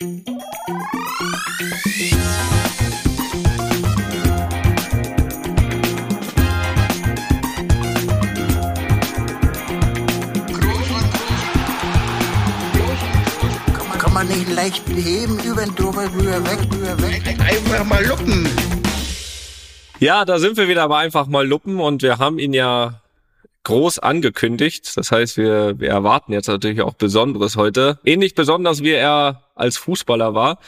Kann man nicht leicht heben, über den drüber, rüber, weg, rüber, weg. Einfach mal luppen. Ja, da sind wir wieder aber einfach mal Luppen und wir haben ihn ja groß angekündigt. Das heißt, wir, wir erwarten jetzt natürlich auch Besonderes heute. Ähnlich besonders wie er als Fußballer war.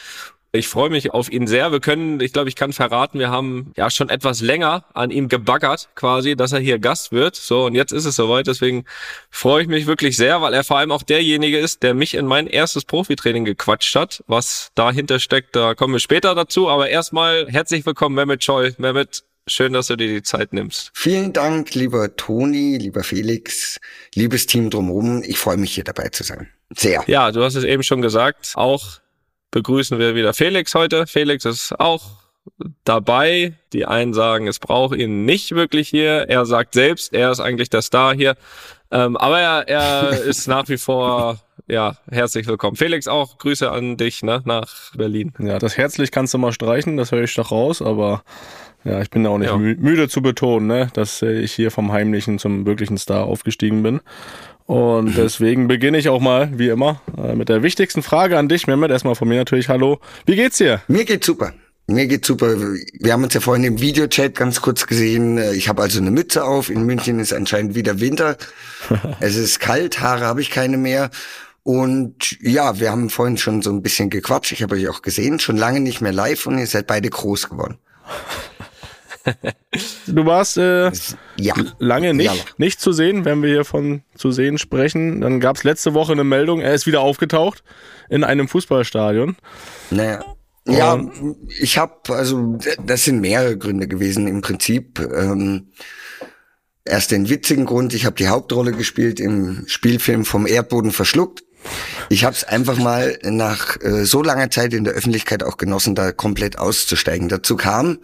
Ich freue mich auf ihn sehr. Wir können, ich glaube, ich kann verraten, wir haben ja schon etwas länger an ihm gebaggert, quasi, dass er hier Gast wird. So, und jetzt ist es soweit. Deswegen freue ich mich wirklich sehr, weil er vor allem auch derjenige ist, der mich in mein erstes Profitraining gequatscht hat. Was dahinter steckt, da kommen wir später dazu. Aber erstmal herzlich willkommen, Mehmet Scholl. Mehmet, schön, dass du dir die Zeit nimmst. Vielen Dank, lieber Toni, lieber Felix, liebes Team drumherum. Ich freue mich hier dabei zu sein. Sehr. Ja, du hast es eben schon gesagt. Auch begrüßen wir wieder Felix heute. Felix ist auch dabei. Die einen sagen, es braucht ihn nicht wirklich hier. Er sagt selbst, er ist eigentlich der Star hier. Ähm, aber er, er ist nach wie vor, ja, herzlich willkommen. Felix, auch Grüße an dich ne, nach Berlin. Ja, das herzlich kannst du mal streichen, das höre ich doch raus, aber ja, ich bin auch nicht Ja. mü müde zu betonen, ne, dass äh, ich hier vom heimlichen zum wirklichen Star aufgestiegen bin. Und deswegen beginne ich auch mal, wie immer, äh, mit der wichtigsten Frage an dich, Mehmet. Erstmal von mir natürlich, hallo. Wie geht's dir? Mir geht's super. Mir geht's super. Wir haben uns ja vorhin im Videochat ganz kurz gesehen. Ich habe also eine Mütze auf. In München ist anscheinend wieder Winter. es ist kalt, Haare habe ich keine mehr. Und ja, wir haben vorhin schon so ein bisschen gequatscht. Ich habe euch auch gesehen, schon lange nicht mehr live und ihr seid beide groß geworden. Du warst äh, Ja. lange nicht, Ja. nicht zu sehen, wenn wir hier von zu sehen sprechen. Dann gab's letzte Woche eine Meldung, er ist wieder aufgetaucht in einem Fußballstadion. Naja. Ja, ich habe, also das sind mehrere Gründe gewesen im Prinzip. Ähm, erst den witzigen Grund, ich habe die Hauptrolle gespielt im Spielfilm vom Erdboden verschluckt. Ich habe es einfach mal nach äh, so langer Zeit in der Öffentlichkeit auch genossen, da komplett auszusteigen. Dazu kam,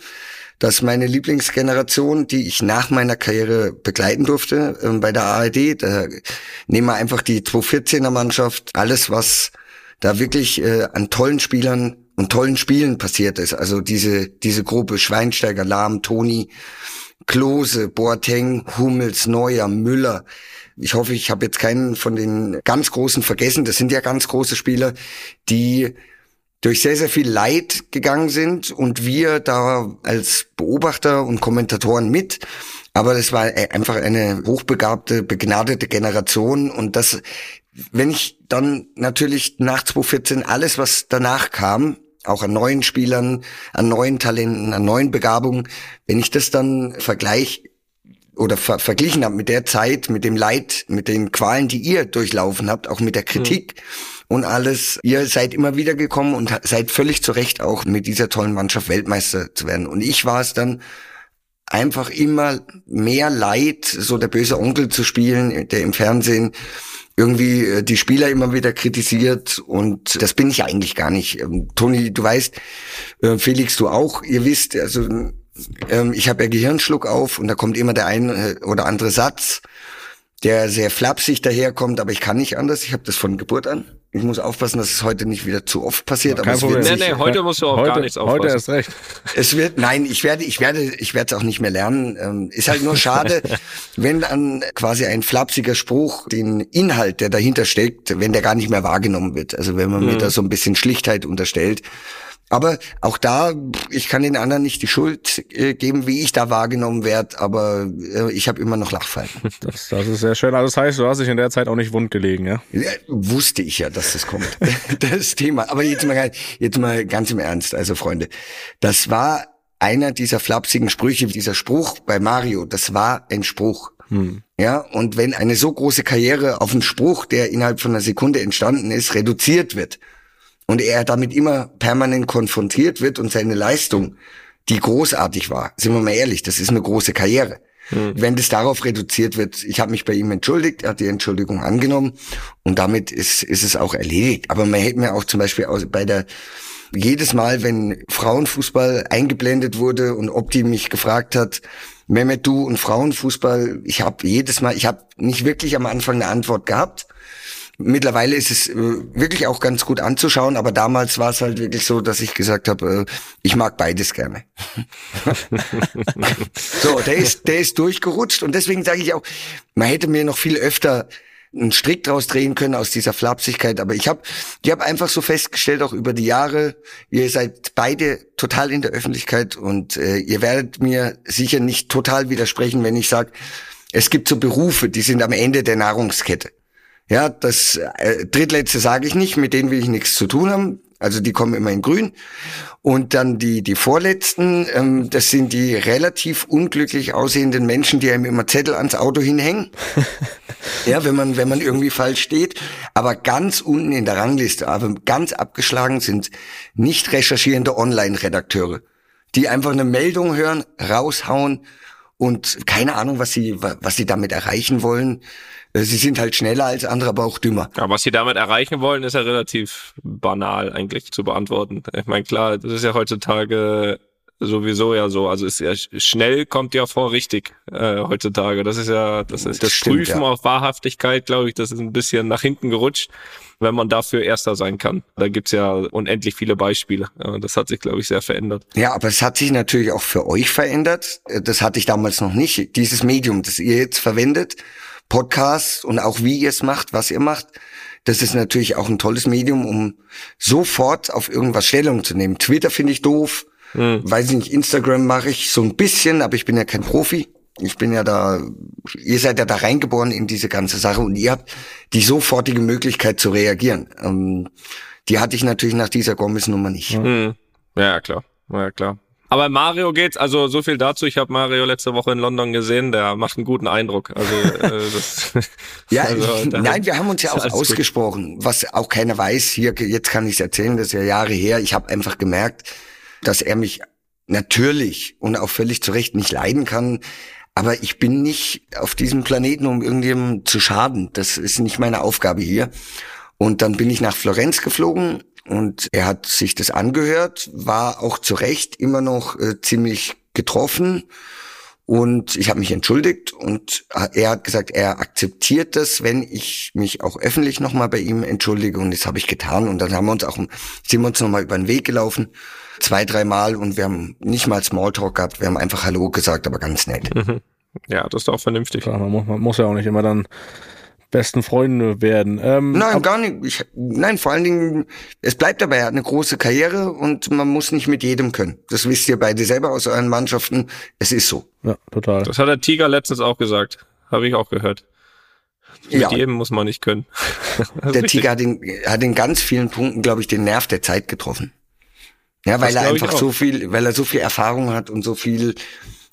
dass meine Lieblingsgeneration, die ich nach meiner Karriere begleiten durfte ähm, bei der ARD, da nehmen wir einfach die 214er Mannschaft, alles was da wirklich äh, an tollen Spielern und tollen Spielen passiert ist. Also diese diese Gruppe Schweinsteiger, Lahm, Toni, Klose, Boateng, Hummels, Neuer, Müller. Ich hoffe, ich habe jetzt keinen von den ganz großen vergessen. Das sind ja ganz große Spieler, die durch sehr, sehr viel Leid gegangen sind und wir da als Beobachter und Kommentatoren mit. Aber das war äh, einfach eine hochbegabte, begnadete Generation und das, wenn ich dann natürlich nach 2014 alles, was danach kam, auch an neuen Spielern, an neuen Talenten, an neuen Begabungen, wenn ich das dann vergleich oder ver verglichen habe mit der Zeit, mit dem Leid, mit den Qualen, die ihr durchlaufen habt, auch mit der Kritik und alles. Ihr seid immer wieder gekommen und seid völlig zu Recht auch mit dieser tollen Mannschaft Weltmeister zu werden. Und ich war es dann einfach immer mehr Leid, so der böse Onkel zu spielen, der im Fernsehen irgendwie äh, die Spieler immer wieder kritisiert und das bin ich eigentlich gar nicht. Ähm, Toni, du weißt, äh, Felix, du auch, ihr wisst, also ähm, ich habe ja Gehirnschluck auf und da kommt immer der eine oder andere Satz, der sehr flapsig daherkommt, aber ich kann nicht anders. Ich habe das von Geburt an. Ich muss aufpassen, dass es heute nicht wieder zu oft passiert. aber Kein es wird Problem. Nee, nee, heute musst du auf heute, gar nichts Heute aufpassen. erst recht. es wird, nein, ich werde, ich werde, ich werde es auch nicht mehr lernen. Ähm, ist halt nur schade, wenn dann quasi ein flapsiger Spruch den Inhalt, der dahinter steckt, wenn der gar nicht mehr wahrgenommen wird. Also wenn man mir da so ein bisschen Schlichtheit unterstellt. Aber auch da, ich kann den anderen nicht die Schuld äh, geben, wie ich da wahrgenommen werde, aber äh, ich habe immer noch Lachfalten. Das, das ist sehr schön. Also das heißt, du hast dich in der Zeit auch nicht wund gelegen, ja? Ja, wusste ich ja, dass das kommt. das Thema. Aber jetzt mal, jetzt mal ganz im Ernst, also Freunde. Das war einer dieser flapsigen Sprüche, dieser Spruch bei Mario, das war ein Spruch. Ja, und wenn eine so große Karriere auf einen Spruch, der innerhalb von einer Sekunde entstanden ist, reduziert wird und er damit immer permanent konfrontiert wird und seine Leistung, die großartig war, sind wir mal ehrlich, das ist eine große Karriere. Wenn das darauf reduziert wird, ich habe mich bei ihm entschuldigt, er hat die Entschuldigung angenommen und damit ist, ist es auch erledigt. Aber man hätte mir auch zum Beispiel aus, bei der jedes Mal, wenn Frauenfußball eingeblendet wurde und Opti mich gefragt hat, Mehmet, du und Frauenfußball, ich habe jedes Mal, ich habe nicht wirklich am Anfang eine Antwort gehabt. Mittlerweile ist es äh, wirklich auch ganz gut anzuschauen, aber damals war es halt wirklich so, dass ich gesagt habe, äh, ich mag beides gerne. so, der ist, der ist durchgerutscht und deswegen sage ich auch, man hätte mir noch viel öfter einen Strick draus drehen können aus dieser Flapsigkeit. Aber ich habe ich hab einfach so festgestellt, auch über die Jahre, ihr seid beide total in der Öffentlichkeit und äh, ihr werdet mir sicher nicht total widersprechen, wenn ich sage, es gibt so Berufe, die sind am Ende der Nahrungskette. Ja, das äh, drittletzte sage ich nicht, mit denen will ich nichts zu tun haben. Also die kommen immer in grün. Und dann die, die vorletzten, ähm, das sind die relativ unglücklich aussehenden Menschen, die einem immer Zettel ans Auto hinhängen. ja, wenn man, wenn man irgendwie falsch steht. Aber ganz unten in der Rangliste, aber ganz abgeschlagen sind nicht recherchierende Online-Redakteure, die einfach eine Meldung hören, raushauen und keine Ahnung, was sie, was sie damit erreichen wollen. Äh, sie sind halt schneller als andere, aber auch dümmer. Ja, was sie damit erreichen wollen, ist ja relativ banal eigentlich zu beantworten. Ich meine, klar, das ist ja heutzutage sowieso ja so. Also ist ja schnell kommt ja vor richtig äh, heutzutage. Das ist ja, das ist das, das stimmt, Prüfen ja. auf Wahrhaftigkeit, glaube ich, das ist ein bisschen nach hinten gerutscht, wenn man dafür Erster sein kann. Da gibt's ja unendlich viele Beispiele. Das hat sich, glaube ich, sehr verändert. Ja, aber es hat sich natürlich auch für euch verändert. Das hatte ich damals noch nicht. Dieses Medium, das ihr jetzt verwendet Podcast und auch wie ihr es macht, was ihr macht. Das ist natürlich auch ein tolles Medium, um sofort auf irgendwas Stellung zu nehmen. Twitter finde ich doof. Hm. Weiß ich nicht, Instagram mache ich so ein bisschen, aber ich bin ja kein Profi. Ich bin ja da, ihr seid ja da reingeboren in diese ganze Sache und ihr habt die sofortige Möglichkeit zu reagieren. Ähm, die hatte ich natürlich nach dieser Gomez-Nummer nicht. Hm. Ja, klar. Ja, klar. Aber Mario geht's, also so viel dazu. Ich habe Mario letzte Woche in London gesehen, der macht einen guten Eindruck. Also äh, das, ja, also, nein, wir haben uns ja auch ausgesprochen, gut. was auch keiner weiß. Hier, jetzt kann ich erzählen, das ist ja Jahre her. Ich habe einfach gemerkt, dass er mich natürlich und auch völlig zu Recht nicht leiden kann. Aber ich bin nicht auf diesem Planeten, um irgendjemandem zu schaden. Das ist nicht meine Aufgabe hier. Und dann bin ich nach Florenz geflogen und er hat sich das angehört, war auch zu Recht immer noch äh, ziemlich getroffen. Und ich habe mich entschuldigt und er hat gesagt, er akzeptiert das, wenn ich mich auch öffentlich nochmal bei ihm entschuldige. Und das habe ich getan. Und dann haben wir uns auch, sind wir uns nochmal über den Weg gelaufen. Zwei, dreimal und wir haben nicht mal Smalltalk gehabt, wir haben einfach Hallo gesagt, aber ganz nett. Mhm. Ja, das ist auch vernünftig. Klar, man, muss, man muss ja auch nicht immer dann besten Freunde werden. Ähm, nein, gar nicht. Ich, nein, vor allen Dingen, es bleibt dabei, er hat eine große Karriere und man muss nicht mit jedem können. Das wisst ihr beide selber aus euren Mannschaften. Es ist so. Ja, total. Das hat der Tiger letztens auch gesagt. Habe ich auch gehört. Mit ja. jedem muss man nicht können. der Tiger hat in, hat in ganz vielen Punkten, glaube ich, den Nerv der Zeit getroffen. Ja, weil das er einfach so viel, weil er so viel Erfahrung hat und so viel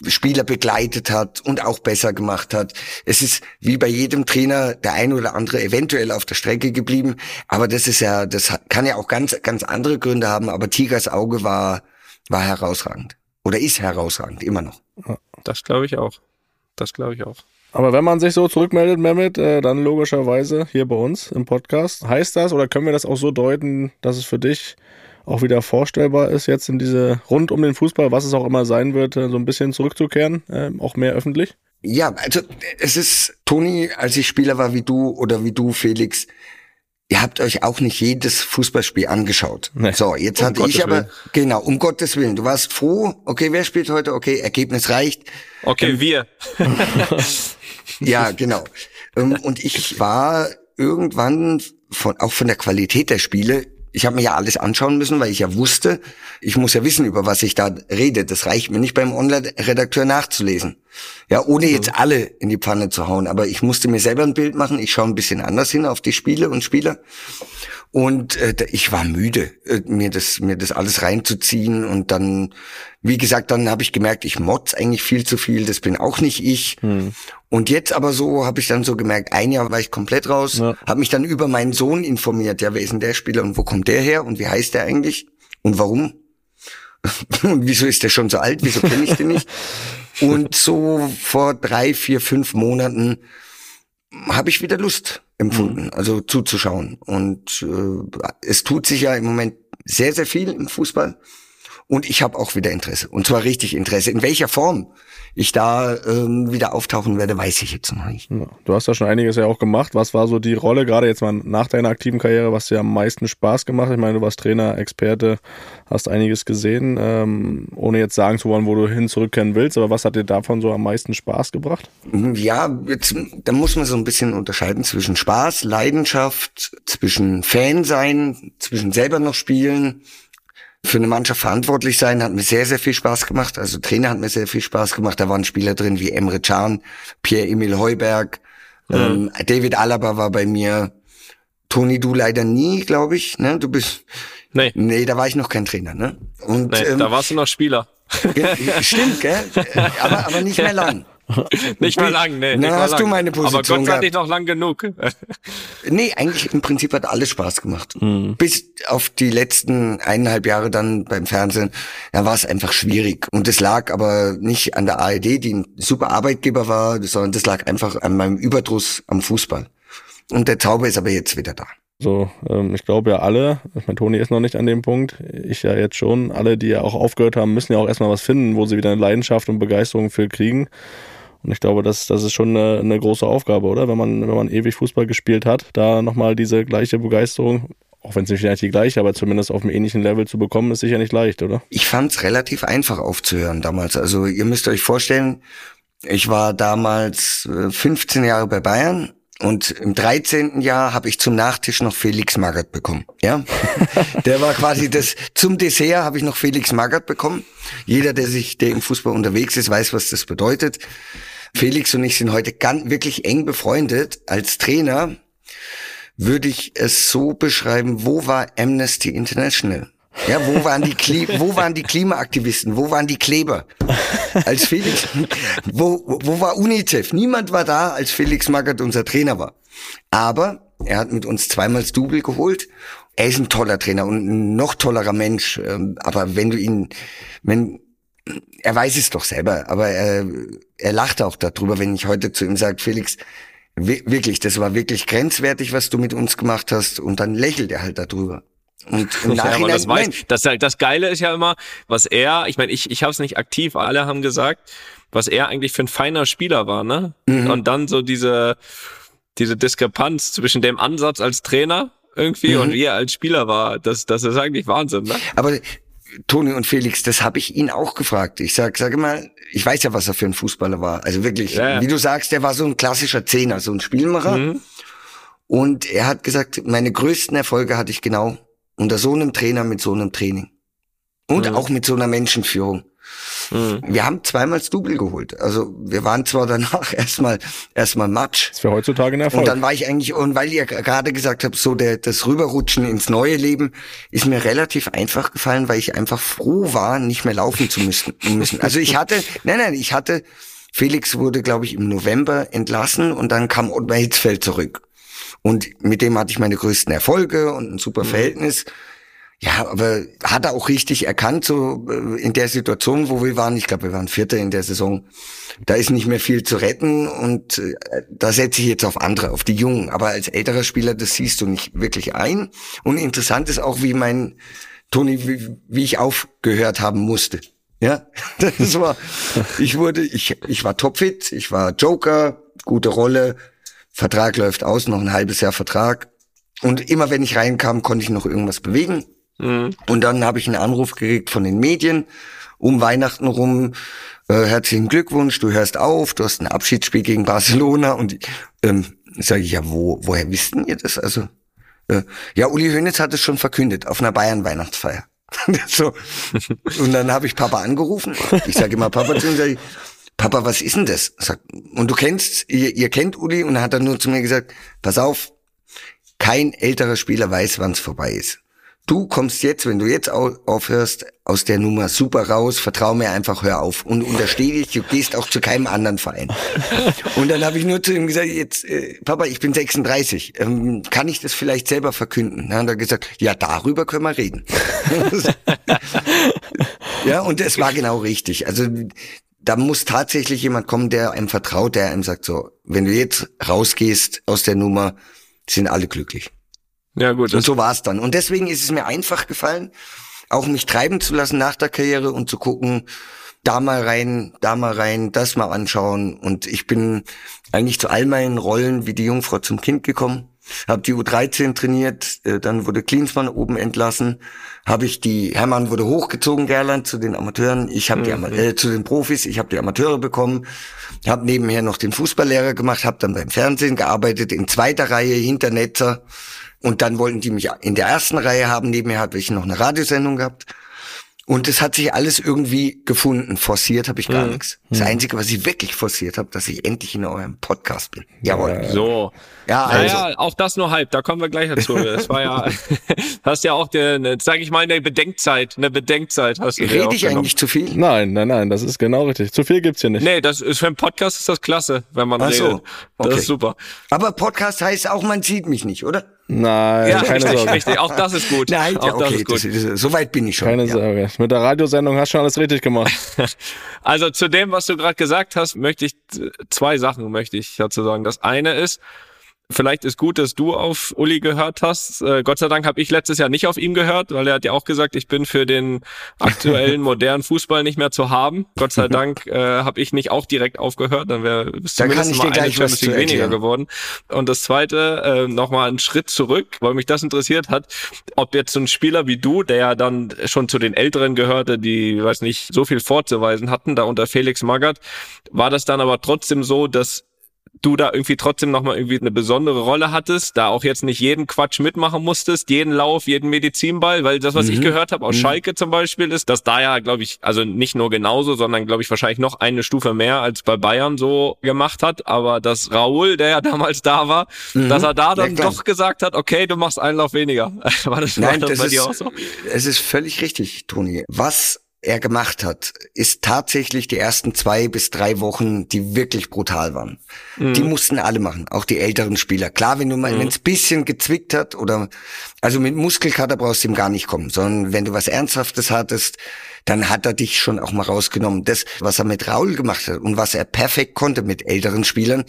Spieler begleitet hat und auch besser gemacht hat. Es ist wie bei jedem Trainer der ein oder andere eventuell auf der Strecke geblieben, aber das ist ja, das kann ja auch ganz, ganz andere Gründe haben, aber Tigers Auge war, war herausragend. Oder ist herausragend, immer noch. Das glaube ich auch. Das glaube ich auch. Aber wenn man sich so zurückmeldet, Mehmet, äh, dann logischerweise hier bei uns im Podcast. Heißt das oder können wir das auch so deuten, dass es für dich auch wieder vorstellbar ist, jetzt in diese rund um den Fußball, was es auch immer sein wird, äh, so ein bisschen zurückzukehren, äh, auch mehr öffentlich? Ja, also es ist, Toni, als ich Spieler war wie du oder wie du, Felix, ihr habt euch auch nicht jedes Fußballspiel angeschaut. Nee. So, jetzt um hatte Gottes ich aber, Willen. genau, um Gottes Willen, du warst froh, okay, wer spielt heute, okay, Ergebnis reicht. Okay, ähm, wir. ja, genau. Ähm, und ich war irgendwann von, auch von der Qualität der Spiele ich habe mir ja alles anschauen müssen, weil ich ja wusste, ich muss ja wissen, über was ich da rede. Das reicht mir nicht beim Online-Redakteur nachzulesen. Ja, ohne jetzt mhm. alle in die Pfanne zu hauen. Aber ich musste mir selber ein Bild machen. Ich schaue ein bisschen anders hin auf die Spiele und Spieler. Und äh, ich war müde, äh, mir das mir das alles reinzuziehen und dann, wie gesagt, dann habe ich gemerkt, ich motz eigentlich viel zu viel. Das bin auch nicht ich. Hm. Und jetzt aber so habe ich dann so gemerkt, ein Jahr war ich komplett raus, ja. habe mich dann über meinen Sohn informiert. Ja, wer ist denn der Spieler und wo kommt der her und wie heißt der eigentlich und warum? und wieso ist der schon so alt? Wieso kenne ich den nicht? und so vor drei, vier, fünf Monaten habe ich wieder Lust empfunden, mhm. also zuzuschauen. Und äh, es tut sich ja im Moment sehr, sehr viel im Fußball. Und ich habe auch wieder Interesse. Und zwar richtig Interesse. In welcher Form ich da ähm, wieder auftauchen werde, weiß ich jetzt noch nicht. Ja, du hast da schon einiges ja auch gemacht. Was war so die Rolle, gerade jetzt mal nach deiner aktiven Karriere, was dir am meisten Spaß gemacht hat? Ich meine, du warst Trainer, Experte, hast einiges gesehen, ähm, ohne jetzt sagen zu wollen, wo du hin zurückkehren willst, aber was hat dir davon so am meisten Spaß gebracht? Ja, jetzt, da muss man so ein bisschen unterscheiden zwischen Spaß, Leidenschaft, zwischen Fan sein, zwischen selber noch spielen für eine Mannschaft verantwortlich sein, hat mir sehr, sehr viel Spaß gemacht. Also Trainer hat mir sehr viel Spaß gemacht. Da waren Spieler drin wie Emre Can, Pierre-Emil Heuberg, mhm. ähm, David Alaba war bei mir. Toni, du leider nie, glaube ich. Ne? Du bist. Nee. Nee, da war ich noch kein Trainer, ne? Und, nee, ähm, da warst du noch Spieler. Stimmt, gell? Aber, aber nicht mehr lang. nicht mal lang, nee. Na, hast lang. du meine Position Aber Gott sei Dank noch lang genug. nee, eigentlich im Prinzip hat alles Spaß gemacht. Mhm. Bis auf die letzten eineinhalb Jahre dann beim Fernsehen, da war es einfach schwierig. Und das lag aber nicht an der ARD, die ein super Arbeitgeber war, sondern das lag einfach an meinem Überdruss am Fußball. Und der Zauber ist aber jetzt wieder da. So, ähm, ich glaube ja alle, ich meine, Toni ist noch nicht an dem Punkt, ich ja jetzt schon, alle, die ja auch aufgehört haben, müssen ja auch erstmal was finden, wo sie wieder eine Leidenschaft und Begeisterung für kriegen. Und ich glaube, das, das ist schon eine, eine große Aufgabe, oder? Wenn man, wenn man ewig Fußball gespielt hat, da nochmal diese gleiche Begeisterung, auch wenn es nicht die gleiche, aber zumindest auf einem ähnlichen Level zu bekommen, ist sicher nicht leicht, oder? Ich fand es relativ einfach aufzuhören damals. Also ihr müsst euch vorstellen, ich war damals 15 äh, Jahre bei Bayern und im 13. Jahr habe ich zum Nachtisch noch Felix Magath bekommen. Ja, der war quasi das. Zum Dessert habe ich noch Felix Magath bekommen. Jeder, der sich, der im Fußball unterwegs ist, weiß, was das bedeutet. Felix und ich sind heute ganz, wirklich eng befreundet. Als Trainer würde ich es so beschreiben, wo war Amnesty International? Ja, wo waren die, Kli wo waren die Klimaaktivisten? Wo waren die Kleber? Als Felix, wo, wo war UNICEF? Niemand war da, als Felix Magath unser Trainer war. Aber er hat mit uns zweimal das Double geholt. Er ist ein toller Trainer und ein noch tollerer Mensch. Ähm, aber wenn du ihn, wenn, er weiß es doch selber, aber er, er lacht auch darüber, wenn ich heute zu ihm sage, Felix, wirklich, das war wirklich grenzwertig, was du mit uns gemacht hast. Und dann lächelt er halt darüber. Und im Nachhinein, ja, das, weiß, das, das Geile ist ja immer, was er, ich meine, ich, ich habe es nicht aktiv, alle haben gesagt, was er eigentlich für ein feiner Spieler war, ne? Mhm. Und dann so diese, diese Diskrepanz zwischen dem Ansatz als Trainer irgendwie mhm. und wie er als Spieler war, das, das ist eigentlich Wahnsinn, ne? Aber Toni und Felix, das habe ich ihn auch gefragt. Ich sag, sage mal, ich weiß ja, was er für ein Fußballer war. Also wirklich, ja, ja. wie du sagst, der war so ein klassischer Zehner, so ein Spielmacher. Mhm. Und er hat gesagt, meine größten Erfolge hatte ich genau unter so einem Trainer mit so einem Training. Und mhm. auch mit so einer Menschenführung. Mhm. Wir haben zweimal das Double geholt. Also wir waren zwar danach erstmal erstmal Matsch. Das wäre heutzutage ein Erfolg. Und dann war ich eigentlich, und weil ihr gerade gesagt habt, so der, das Rüberrutschen ins neue Leben ist mir relativ einfach gefallen, weil ich einfach froh war, nicht mehr laufen zu müssen. müssen. Also ich hatte, nein, nein, ich hatte, Felix wurde, glaube ich, im November entlassen und dann kam Ottmar Hitzfeld zurück. Und mit dem hatte ich meine größten Erfolge und ein super mhm. Ja, aber hat er auch richtig erkannt, so äh, in der Situation, wo wir waren, ich glaube, wir waren Vierter in der Saison, da ist nicht mehr viel zu retten und äh, da setze ich jetzt auf andere, auf die Jungen. Aber als älterer Spieler, das siehst du nicht wirklich ein. Und interessant ist auch, wie mein Toni, wie, wie ich aufgehört haben musste. Ja, das war, ich wurde, ich, ich war topfit, ich war Joker, gute Rolle, Vertrag läuft aus, noch ein halbes Jahr Vertrag. Und immer wenn ich reinkam, konnte ich noch irgendwas bewegen. Mhm. Und dann habe ich einen Anruf gekriegt von den Medien um Weihnachten rum. Äh, herzlichen Glückwunsch, du hörst auf, du hast ein Abschiedsspiel gegen Barcelona. Und ähm, sage ich, ja, wo, woher wissten ihr das? Also, äh, ja, Uli Hoeneß hat es schon verkündet auf einer Bayern-Weihnachtsfeier. so. Und dann habe ich Papa angerufen. Ich sage immer Papa zu ihm, sag ich, Papa, was ist denn das? Und du kennst, ihr, ihr kennt Uli und er hat dann nur zu mir gesagt, pass auf, kein älterer Spieler weiß, wann es vorbei ist. Du kommst jetzt, wenn du jetzt aufhörst, aus der Nummer super raus, vertrau mir einfach, hör auf und untersteh dich, du gehst auch zu keinem anderen Verein. Und dann habe ich nur zu ihm gesagt, jetzt, äh, Papa, ich bin 36, ähm, kann ich das vielleicht selber verkünden? Dann hat er gesagt, ja, darüber können wir reden. ja, und es war genau richtig. Also da muss tatsächlich jemand kommen, der einem vertraut, der einem sagt, so, wenn du jetzt rausgehst aus der Nummer, sind alle glücklich. Ja, gut. Und so war es dann. Und deswegen ist es mir einfach gefallen, auch mich treiben zu lassen nach der Karriere und zu gucken, da mal rein, da mal rein, das mal anschauen. Und ich bin eigentlich zu all meinen Rollen wie die Jungfrau zum Kind gekommen. Habe die U13 trainiert, äh, dann wurde Klinsmann oben entlassen, habe ich die Hermann wurde hochgezogen Gerland zu den Amateuren, ich habe mhm. die äh, zu den Profis, ich habe die Amateure bekommen, habe nebenher noch den Fußballlehrer gemacht, habe dann beim Fernsehen gearbeitet in zweiter Reihe hinter Netzer und dann wollten die mich in der ersten Reihe haben, nebenher hatte ich noch eine Radiosendung gehabt und es hat sich alles irgendwie gefunden. Forciert habe ich gar mhm. nichts. Das mhm. Einzige, was ich wirklich forciert habe, dass ich endlich in eurem Podcast bin. Jawohl. So. Ja, also. Naja, auch das nur halb. Da kommen wir gleich dazu. Das war ja, hast ja auch, der, sag ich mal, eine Bedenkzeit. Eine Bedenkzeit hast du. Rede ich eigentlich zu viel? Nein, nein, nein. Das ist genau richtig. Zu viel gibt's hier nicht. Nee, das ist für einen Podcast ist das klasse, wenn man Ach redet. So. Okay. Das ist super. Aber Podcast heißt auch, man sieht mich nicht, oder? Nein, ja, keine richtig, Sorge. Richtig, auch das ist gut. Nein, auch okay, das ist gut. Das ist, so weit bin ich schon. Keine ja. Sorge. Mit der Radiosendung hast du schon alles richtig gemacht. also zu dem, was du gerade gesagt hast, möchte ich zwei Sachen möchte ich dazu sagen. Das eine ist, Vielleicht ist gut, dass du auf Uli gehört hast. Äh, Gott sei Dank habe ich letztes Jahr nicht auf ihn gehört, weil er hat ja auch gesagt, ich bin für den aktuellen modernen Fußball nicht mehr zu haben. Gott sei Dank äh, habe ich nicht auch direkt aufgehört, dann wäre es zumindest mal eine Champions League weniger geworden. Und das Zweite, äh, nochmal einen Schritt zurück, weil mich das interessiert hat, ob jetzt so ein Spieler wie du, der ja dann schon zu den Älteren gehörte, die, weiß nicht, so viel vorzuweisen hatten, da unter Felix Magath, war das dann aber trotzdem so, dass du da irgendwie trotzdem nochmal irgendwie eine besondere Rolle hattest, da auch jetzt nicht jeden Quatsch mitmachen musstest, jeden Lauf, jeden Medizinball, weil das, was mhm. ich gehört habe aus mhm. Schalke zum Beispiel, ist, dass da ja, glaube ich, also nicht nur genauso, sondern glaube ich wahrscheinlich noch eine Stufe mehr als bei Bayern so gemacht hat, aber dass Raoul, der ja damals da war, mhm. dass er da dann ja, doch gesagt hat, okay, du machst einen Lauf weniger. war das, Nein, war das, das bei ist, dir auch so? Es ist völlig richtig, Toni. Was er gemacht hat, ist tatsächlich die ersten zwei bis drei Wochen, die wirklich brutal waren. Mhm. Die mussten alle machen, auch die älteren Spieler. Klar, wenn du mal, mhm. wenn es bisschen gezwickt hat oder, also mit Muskelkater brauchst du ihm gar nicht kommen, sondern wenn du was Ernsthaftes hattest, dann hat er dich schon auch mal rausgenommen. Das, was er mit Raul gemacht hat und was er perfekt konnte mit älteren Spielern,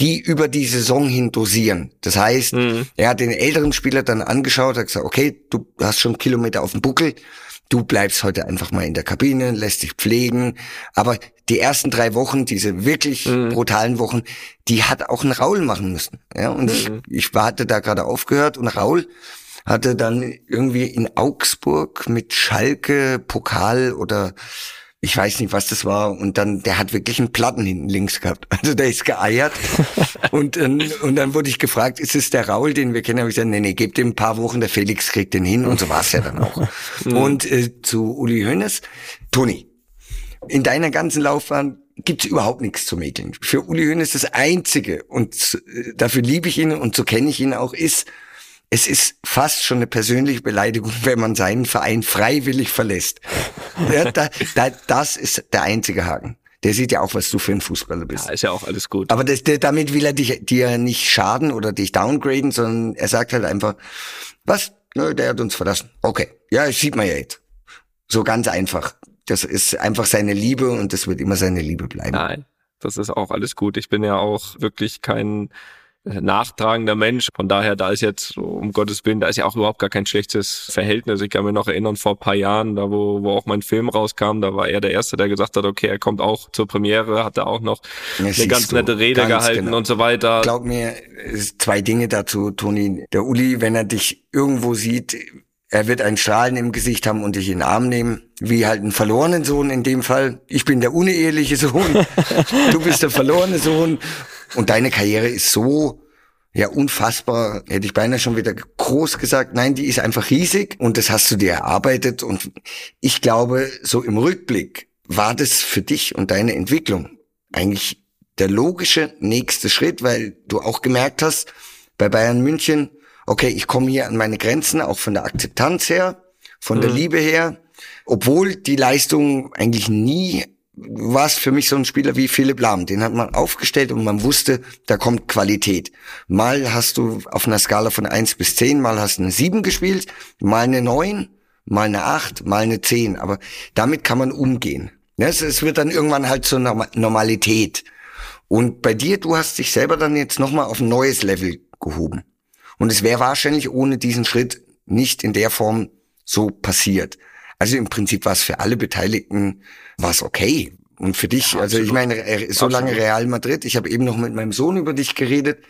die über die Saison hin dosieren. Das heißt, mhm. er hat den älteren Spieler dann angeschaut, hat gesagt, okay, du hast schon Kilometer auf dem Buckel, du bleibst heute einfach mal in der Kabine, lässt dich pflegen. Aber die ersten drei Wochen, diese wirklich mhm. brutalen Wochen, die hat auch ein Raul machen müssen. Ja, und mhm. ich, ich hatte da gerade aufgehört und Raul hatte dann irgendwie in Augsburg mit Schalke Pokal oder ich weiß nicht, was das war. Und dann, der hat wirklich einen Platten hinten links gehabt. Also der ist geeiert. und, ähm, und dann wurde ich gefragt, ist es der Raul, den wir kennen? Habe ich gesagt, nee, nee, gebt ihm ein paar Wochen, der Felix kriegt den hin. Und so war es ja dann auch. und äh, zu Uli Hoeneß, Toni, in deiner ganzen Laufbahn gibt's überhaupt nichts zu mäkeln. Für Uli Hoeneß das Einzige, und äh, dafür liebe ich ihn und so kenne ich ihn auch, ist, es ist fast schon eine persönliche Beleidigung, wenn man seinen Verein freiwillig verlässt. Ja, da, da, das ist der einzige Haken. Der sieht ja auch, was du für ein Fußballer bist. Ja, ist ja auch alles gut. Aber das, der, damit will er dich, dir nicht schaden oder dich downgraden, sondern er sagt halt einfach, was? Nö, der hat uns verlassen. Okay. Ja, das sieht man ja jetzt. So ganz einfach. Das ist einfach seine Liebe und das wird immer seine Liebe bleiben. Nein, das ist auch alles gut. Ich bin ja auch wirklich kein nachtragender Mensch. Von daher, da ist jetzt, um Gottes Willen, da ist ja auch überhaupt gar kein schlechtes Verhältnis. Ich kann mir noch erinnern, vor paar Jahren, da wo, wo auch mein Film rauskam, da war er der Erste, der gesagt hat, okay, er kommt auch zur Premiere, hat er auch noch ja, eine ganz nette Rede gehalten genau. und so weiter. Glaub mir, zwei Dinge dazu, Toni. Der Uli, wenn er dich irgendwo sieht, er wird ein Strahlen im Gesicht haben und dich in den Arm nehmen, wie halt einen verlorenen Sohn in dem Fall. Ich bin der uneheliche Sohn, du bist der verlorene Sohn. Und deine Karriere ist so ja unfassbar, hätte ich beinahe schon wieder groß gesagt. Nein, die ist einfach riesig. Und das hast du dir erarbeitet. Und ich glaube, so im Rückblick war das für dich und deine Entwicklung eigentlich der logische nächste Schritt, weil du auch gemerkt hast, bei Bayern München, okay, ich komme hier an meine Grenzen, auch von der Akzeptanz her, von mhm. der Liebe her, obwohl die Leistung eigentlich nie war es für mich so ein Spieler wie Philipp Lahm. Den hat man aufgestellt und man wusste, da kommt Qualität. Mal hast du auf einer Skala von eins bis zehn, mal hast du eine sieben gespielt, mal eine neun, mal eine acht, mal eine zehn. Aber damit kann man umgehen. Es, es wird dann irgendwann halt zur Normalität. Und bei dir, du hast dich selber dann jetzt nochmal auf ein neues Level gehoben. Und es wäre wahrscheinlich ohne diesen Schritt nicht in der Form so passiert. Also im Prinzip war es für alle Beteiligten war es okay. Und für dich, ja, also ich meine, so absolut. lange Real Madrid. Ich habe eben noch mit meinem Sohn über dich geredet,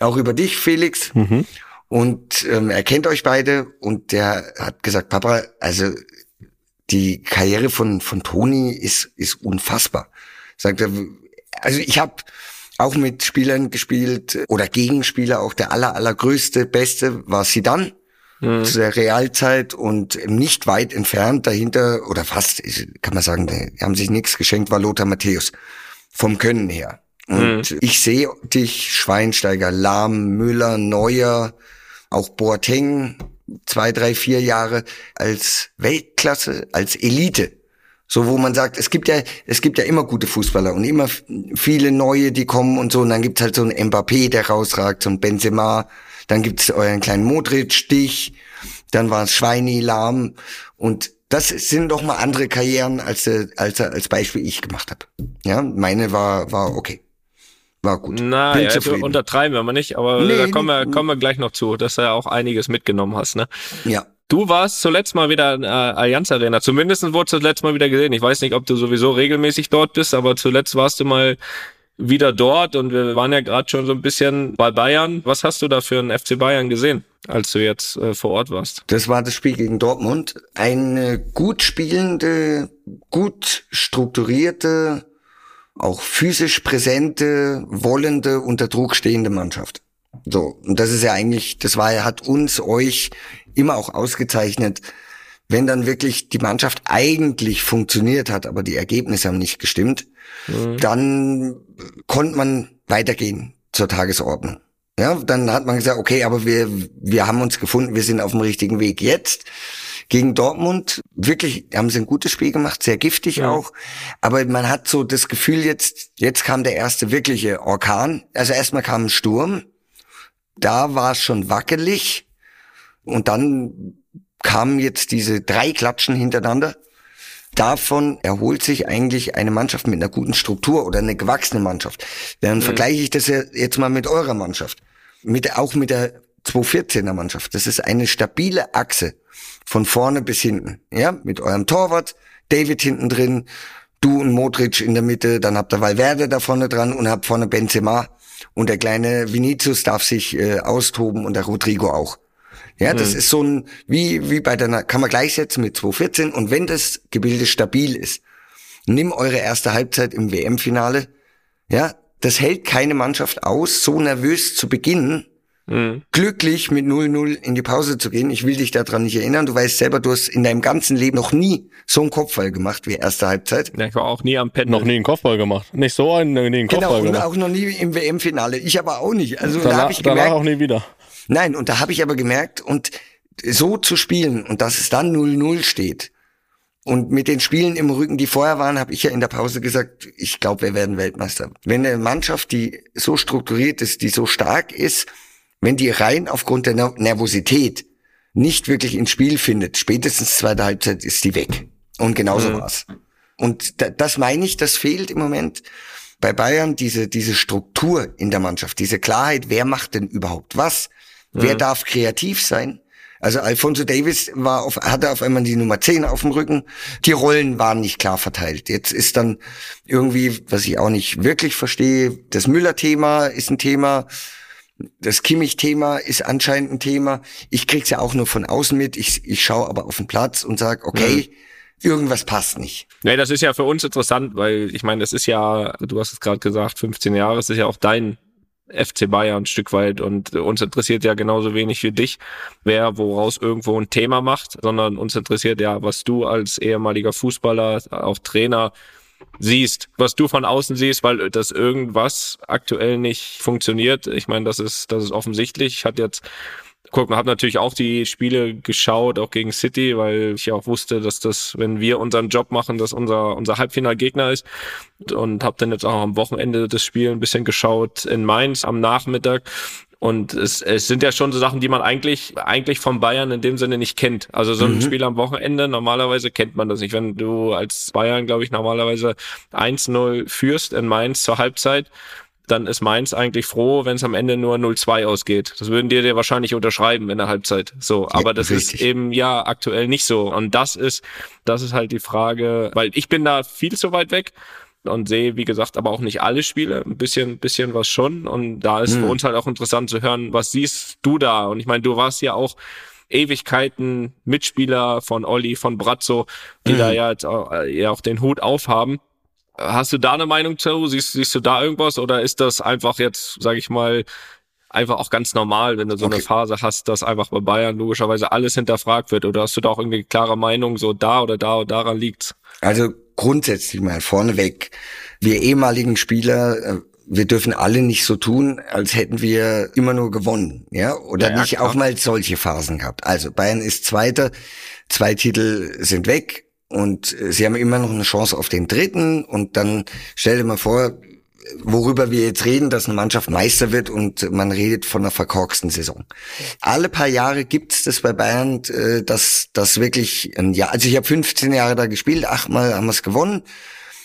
auch über dich, Felix. Mhm. Und ähm, er kennt euch beide und der hat gesagt, Papa, also die Karriere von von Toni ist ist unfassbar. Sagt er, also ich habe auch mit Spielern gespielt oder Gegenspieler, auch der aller allergrößte, beste war Sidan mhm. zu der Realzeit und nicht weit entfernt dahinter, oder fast, kann man sagen, die haben sich nichts geschenkt, war Lothar Matthäus. Vom Können her. Und mhm. ich sehe dich, Schweinsteiger, Lahm, Müller, Neuer, auch Boateng, zwei, drei, vier Jahre als Weltklasse, als Elite. So, wo man sagt, es gibt ja, es gibt ja immer gute Fußballer und immer viele neue, die kommen und so. Und dann gibt's halt so einen Mbappé, der rausragt, so ein Benzema, dann gibt's euren kleinen Modric-Stich, dann war es Schweini, Lahm und das sind doch mal andere Karrieren, als, als, als Beispiel ich gemacht habe. Ja, meine war, war okay. War gut. Na, ja, untertreiben wir mal nicht, aber nee, da kommen wir, kommen wir gleich noch zu, dass du ja auch einiges mitgenommen hast, ne? Ja. Du warst zuletzt mal wieder in äh, Allianz Arena. Zumindest wurde zuletzt mal wieder gesehen. Ich weiß nicht, ob du sowieso regelmäßig dort bist, aber zuletzt warst du mal wieder dort und wir waren ja gerade schon so ein bisschen bei Bayern. Was hast du da für einen FC Bayern gesehen, als du jetzt äh, vor Ort warst? Das war das Spiel gegen Dortmund. Eine gut spielende, gut strukturierte, auch physisch präsente, wollende, unter Druck stehende Mannschaft. So, und das ist ja eigentlich, das war, hat uns, euch immer auch ausgezeichnet, wenn dann wirklich die Mannschaft eigentlich funktioniert hat, aber die Ergebnisse haben nicht gestimmt, mhm. dann konnte man weitergehen zur Tagesordnung. Ja, dann hat man gesagt, okay, aber wir, wir haben uns gefunden, wir sind auf dem richtigen Weg. Jetzt gegen Dortmund, wirklich haben sie ein gutes Spiel gemacht, sehr giftig ja. auch. Aber man hat so das Gefühl jetzt, jetzt kam der erste wirkliche Orkan. Also erstmal kam ein Sturm. Da war es schon wackelig. Und dann kamen jetzt diese drei Klatschen hintereinander. Davon erholt sich eigentlich eine Mannschaft mit einer guten Struktur oder eine gewachsene Mannschaft. Dann mhm. vergleiche ich das jetzt mal mit eurer Mannschaft. Mit, auch mit der 214er Mannschaft. Das ist eine stabile Achse. Von vorne bis hinten. Ja, mit eurem Torwart, David hinten drin, du und Modric in der Mitte, dann habt ihr Valverde da vorne dran und habt vorne Benzema. Und der kleine Vinicius darf sich äh, austoben und der Rodrigo auch. Ja, das mhm. ist so ein, wie, wie bei der, kann man gleichsetzen mit 214. Und wenn das Gebilde stabil ist, nimm eure erste Halbzeit im WM-Finale. Ja, das hält keine Mannschaft aus, so nervös zu beginnen, mhm. glücklich mit 0-0 in die Pause zu gehen. Ich will dich daran nicht erinnern. Du weißt selber, du hast in deinem ganzen Leben noch nie so einen Kopfball gemacht wie erste Halbzeit. Ja, ich war auch nie am Pen. Noch nie einen Kopfball gemacht. Nicht so einen, nie einen genau, Kopfball genau, gemacht. Genau, und auch noch nie im WM-Finale. Ich aber auch nicht. Also danach, da habe ich gemerkt, danach auch nie wieder. Nein, und da habe ich aber gemerkt, und so zu spielen und dass es dann 0-0 steht. Und mit den Spielen im Rücken, die vorher waren, habe ich ja in der Pause gesagt, ich glaube, wir werden Weltmeister. Wenn eine Mannschaft, die so strukturiert ist, die so stark ist, wenn die rein aufgrund der Nervosität nicht wirklich ins Spiel findet, spätestens zweite Halbzeit ist die weg. Und genauso mhm. war's. Und das meine ich, das fehlt im Moment bei Bayern, diese, diese Struktur in der Mannschaft, diese Klarheit, wer macht denn überhaupt was? Wer mhm. darf kreativ sein? Also Alfonso Davis war auf, hatte auf einmal die Nummer 10 auf dem Rücken. Die Rollen waren nicht klar verteilt. Jetzt ist dann irgendwie, was ich auch nicht wirklich verstehe, das Müller-Thema ist ein Thema. Das Kimmich-Thema ist anscheinend ein Thema. Ich krieg's ja auch nur von außen mit. Ich, ich schaue aber auf den Platz und sag, okay, mhm irgendwas passt nicht. Nee, das ist ja für uns interessant, weil ich meine, das ist ja, du hast es gerade gesagt, 15 Jahre, es ist ja auch dein FC Bayern ein Stück weit und uns interessiert ja genauso wenig wie dich, wer woraus irgendwo ein Thema macht, sondern uns interessiert ja, was du als ehemaliger Fußballer, auch Trainer siehst, was du von außen siehst, weil das irgendwas aktuell nicht funktioniert. Ich meine, das ist, das ist offensichtlich. Hat jetzt Guck, man hat natürlich auch die Spiele geschaut, auch gegen City, weil ich ja auch wusste, dass das, wenn wir unseren Job machen, dass unser unser Halbfinalgegner ist. Und habe dann jetzt auch am Wochenende das Spiel ein bisschen geschaut in Mainz am Nachmittag. Und es, es sind ja schon so Sachen, die man eigentlich, eigentlich von Bayern in dem Sinne nicht kennt. Also so ein mhm. Spiel am Wochenende, normalerweise kennt man das nicht. Wenn du als Bayern, glaube ich, normalerweise 1-0 führst in Mainz zur Halbzeit, dann ist Mainz eigentlich froh, wenn es am Ende nur 0-2 ausgeht. Das würden dir dir wahrscheinlich unterschreiben in der Halbzeit. So, aber das richtig. ist eben ja aktuell nicht so. Und das ist, das ist halt die Frage, weil ich bin da viel zu weit weg und sehe, wie gesagt, aber auch nicht alle Spiele, ein bisschen, bisschen was schon. Und da ist hm. für uns halt auch interessant zu hören, was siehst du da? Und ich meine, du warst ja auch Ewigkeiten Mitspieler von Olli, von Brazzo, die mhm. da ja, jetzt auch, äh, ja auch den Hut aufhaben. Hast du da eine Meinung zu? Siehst, siehst du da irgendwas oder ist das einfach jetzt, sage ich mal, einfach auch ganz normal, wenn du so okay. eine Phase hast, dass einfach bei Bayern logischerweise alles hinterfragt wird? Oder hast du da auch irgendwie klare Meinung, so da oder da oder daran liegt's? Also grundsätzlich mal vorneweg, wir ehemaligen Spieler, äh, wir dürfen alle nicht so tun, als hätten wir immer nur gewonnen, ja, oder ja, nicht klar. auch mal solche Phasen gehabt. Also Bayern ist Zweiter, zwei Titel sind weg und äh, sie haben immer noch eine Chance auf den dritten. Und dann stell dir mal vor, worüber wir jetzt reden, dass eine Mannschaft Meister wird und man redet von einer verkorksten Saison. Alle paar Jahre gibt's das bei Bayern, äh, dass das wirklich ein Jahr, also ich habe 15 Jahre da gespielt, achtmal haben wir es gewonnen.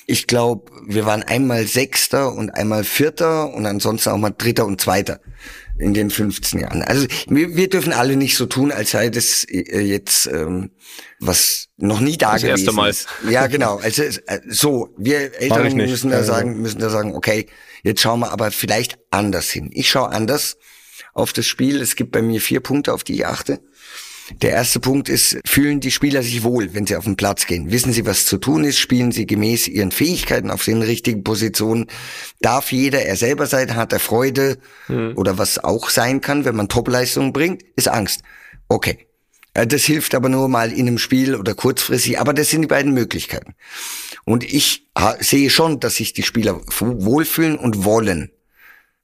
Ich glaube, wir waren einmal Sechster und einmal Vierter und ansonsten auch mal Dritter und Zweiter in den 15 Jahren. Also wir, wir dürfen alle nicht so tun, als sei das äh, jetzt ähm, was noch nie da das gewesen erste Mal. ist. Ja, genau. Also äh, so, wir Eltern müssen da sagen, müssen da sagen, okay, jetzt schauen wir aber vielleicht anders hin. Ich schaue anders auf das Spiel. Es gibt bei mir vier Punkte, auf die ich achte. Der erste Punkt ist, fühlen die Spieler sich wohl, wenn sie auf den Platz gehen? Wissen sie, was zu tun ist? Spielen sie gemäß ihren Fähigkeiten auf den richtigen Positionen? Darf jeder er selber sein? Hat er Freude? Mhm. Oder was auch sein kann, wenn man Topleistungen bringt, ist Angst. Okay. Äh, das hilft aber nur mal in einem Spiel oder kurzfristig, aber das sind die beiden Möglichkeiten. Und ich sehe schon, dass sich die Spieler wohlfühlen und wollen.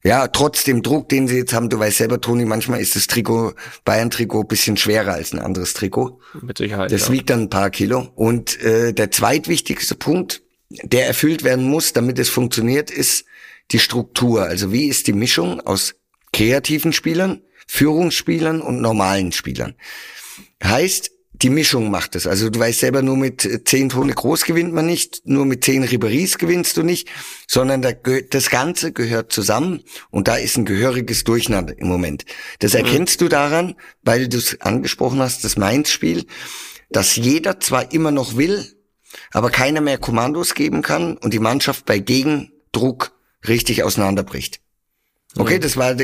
Ja, trotz dem Druck, den sie jetzt haben, du weißt selber, Toni, manchmal ist das Trikot, Bayern-Trikot, bisschen schwerer als ein anderes Trikot. Mit Sicherheit. Das ja. wiegt dann ein paar Kilo. Und äh, der zweitwichtigste Punkt, der erfüllt werden muss, damit es funktioniert, ist die Struktur. Also wie ist die Mischung aus kreativen Spielern, Führungsspielern und normalen Spielern? Heißt, die Mischung macht es. Also du weißt selber, nur mit zehn Tone groß gewinnt man nicht, nur mit zehn Riberies gewinnst du nicht, sondern das Ganze gehört zusammen und da ist ein gehöriges Durcheinander im Moment. Das mhm. erkennst du daran, weil du es angesprochen hast, das Mainz-Spiel, dass jeder zwar immer noch will, aber keiner mehr Kommandos geben kann und die Mannschaft bei Gegendruck richtig auseinanderbricht. Okay, das war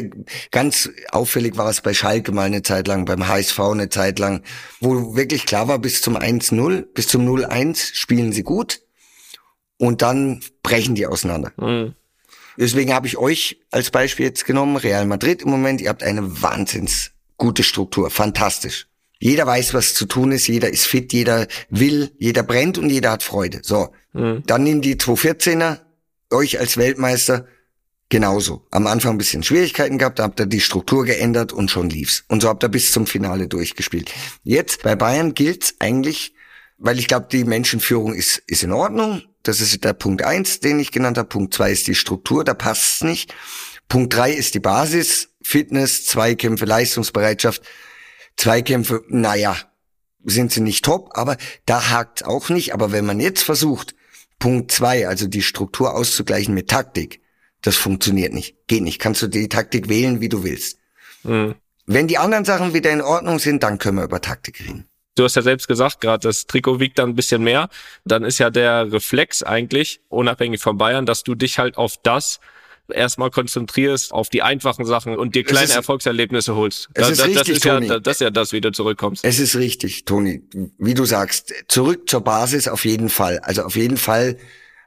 ganz auffällig war es bei Schalke mal eine Zeit lang, beim HSV eine Zeit lang, wo wirklich klar war, bis zum 1-0, bis zum 0-1 spielen sie gut und dann brechen die auseinander. Mhm. Deswegen habe ich euch als Beispiel jetzt genommen, Real Madrid im Moment, ihr habt eine wahnsinns gute Struktur, fantastisch. Jeder weiß, was zu tun ist, jeder ist fit, jeder will, jeder brennt und jeder hat Freude. So, mhm. dann nehmen die 214er, euch als Weltmeister, Genauso. Am Anfang ein bisschen Schwierigkeiten gehabt, da habt ihr die Struktur geändert und schon lief's. Und so habt ihr bis zum Finale durchgespielt. Jetzt bei Bayern gilt's eigentlich, weil ich glaube, die Menschenführung ist, ist in Ordnung. Das ist der Punkt eins, den ich genannt habe. Punkt zwei ist die Struktur, da passt's nicht. Punkt drei ist die Basis, Fitness, Zweikämpfe, Leistungsbereitschaft. Zweikämpfe, naja, sind sie nicht top, aber da hakt's auch nicht. Aber wenn man jetzt versucht, Punkt zwei, also die Struktur auszugleichen mit Taktik, das funktioniert nicht. Geht nicht. Kannst du die Taktik wählen, wie du willst. Mhm. Wenn die anderen Sachen wieder in Ordnung sind, dann können wir über Taktik reden. Du hast ja selbst gesagt, gerade das Trikot wiegt dann ein bisschen mehr. Dann ist ja der Reflex eigentlich, unabhängig von Bayern, dass du dich halt auf das erstmal konzentrierst, auf die einfachen Sachen und dir kleine ist, Erfolgserlebnisse holst. Es ist das, richtig, das ist Toni. ja, das ist ja das, wie du zurückkommst. Es ist richtig, Toni. Wie du sagst, zurück zur Basis auf jeden Fall. Also auf jeden Fall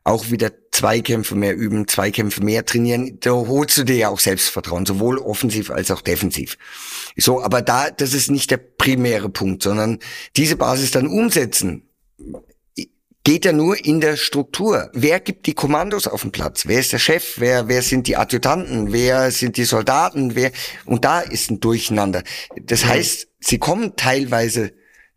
auch wieder Zweikämpfe mehr üben, Zweikämpfe mehr trainieren, da holst du dir ja auch Selbstvertrauen, sowohl offensiv als auch defensiv. So, aber da, das ist nicht der primäre Punkt, sondern diese Basis dann umsetzen, geht ja nur in der Struktur. Wer gibt die Kommandos auf dem Platz? Wer ist der Chef? Wer, wer sind die Adjutanten? Wer sind die Soldaten? Wer, und da ist ein Durcheinander. Das heißt, sie kommen teilweise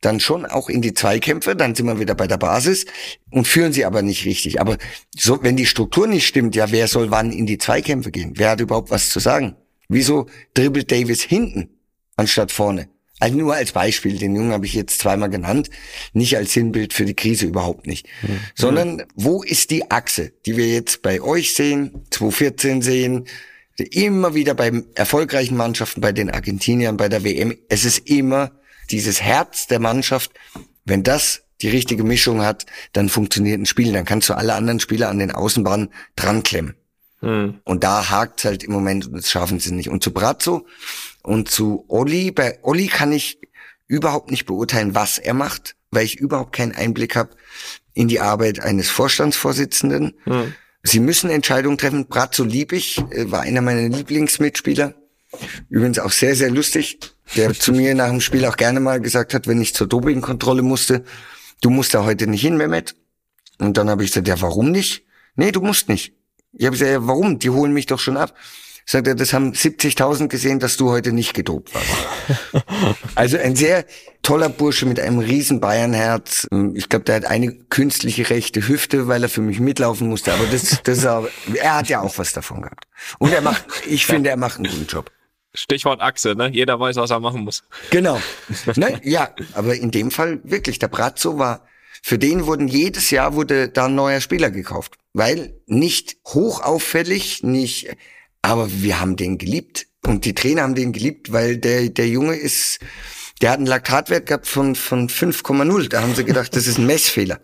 dann schon auch in die Zweikämpfe, dann sind wir wieder bei der Basis und führen sie aber nicht richtig. Aber so, wenn die Struktur nicht stimmt, ja, wer soll wann in die Zweikämpfe gehen? Wer hat überhaupt was zu sagen? Wieso dribbelt Davis hinten anstatt vorne? Also nur als Beispiel, den Jungen habe ich jetzt zweimal genannt, nicht als Sinnbild für die Krise überhaupt nicht. Mhm. Sondern wo ist die Achse, die wir jetzt bei euch sehen, 2014 sehen, immer wieder bei erfolgreichen Mannschaften, bei den Argentiniern, bei der WM. Es ist immer dieses Herz der Mannschaft. Wenn das die richtige Mischung hat, dann funktioniert ein Spiel. Dann kannst du alle anderen Spieler an den Außenbahnen dran klemmen. Mhm. Und da hakt halt im Moment und das schaffen sie nicht. Und zu Brazzo und zu Olli, bei Olli kann ich überhaupt nicht beurteilen, was er macht, weil ich überhaupt keinen Einblick habe in die Arbeit eines Vorstandsvorsitzenden. Mhm. Sie müssen Entscheidungen treffen. Brazzo lieb ich, äh, war einer meiner Lieblingsmitspieler. Übrigens auch sehr, sehr lustig, der zu mir nach dem Spiel auch gerne mal gesagt hat, wenn ich zur Dopingkontrolle musste, du musst da heute nicht hin, Mehmet. Und dann habe ich gesagt, ja, warum nicht? Nee, du musst nicht. Ich habe gesagt, ja, warum? Die holen mich doch schon ab. Sagt er, das haben 70.000 gesehen, dass du heute nicht gedopt warst. also ein sehr toller Bursche mit einem riesen Bayernherz. Ich glaube, der hat eine künstliche rechte Hüfte, weil er für mich mitlaufen musste. Aber das, das ist aber, er hat ja auch was davon gehabt. Und er macht, ich finde, er macht einen guten Job. Stichwort Achse, ne? Jeder weiß, was er machen muss. Genau. ne? Ja, aber in dem Fall wirklich, der Brazzo war, für den wurden jedes Jahr wurde da ein neuer Spieler gekauft. Weil nicht hochauffällig, nicht, aber wir haben den geliebt. Und die Trainer haben den geliebt, weil der, der Junge ist, der hat einen Laktatwert gehabt von, von 5,0. Da haben sie gedacht, das ist ein Messfehler.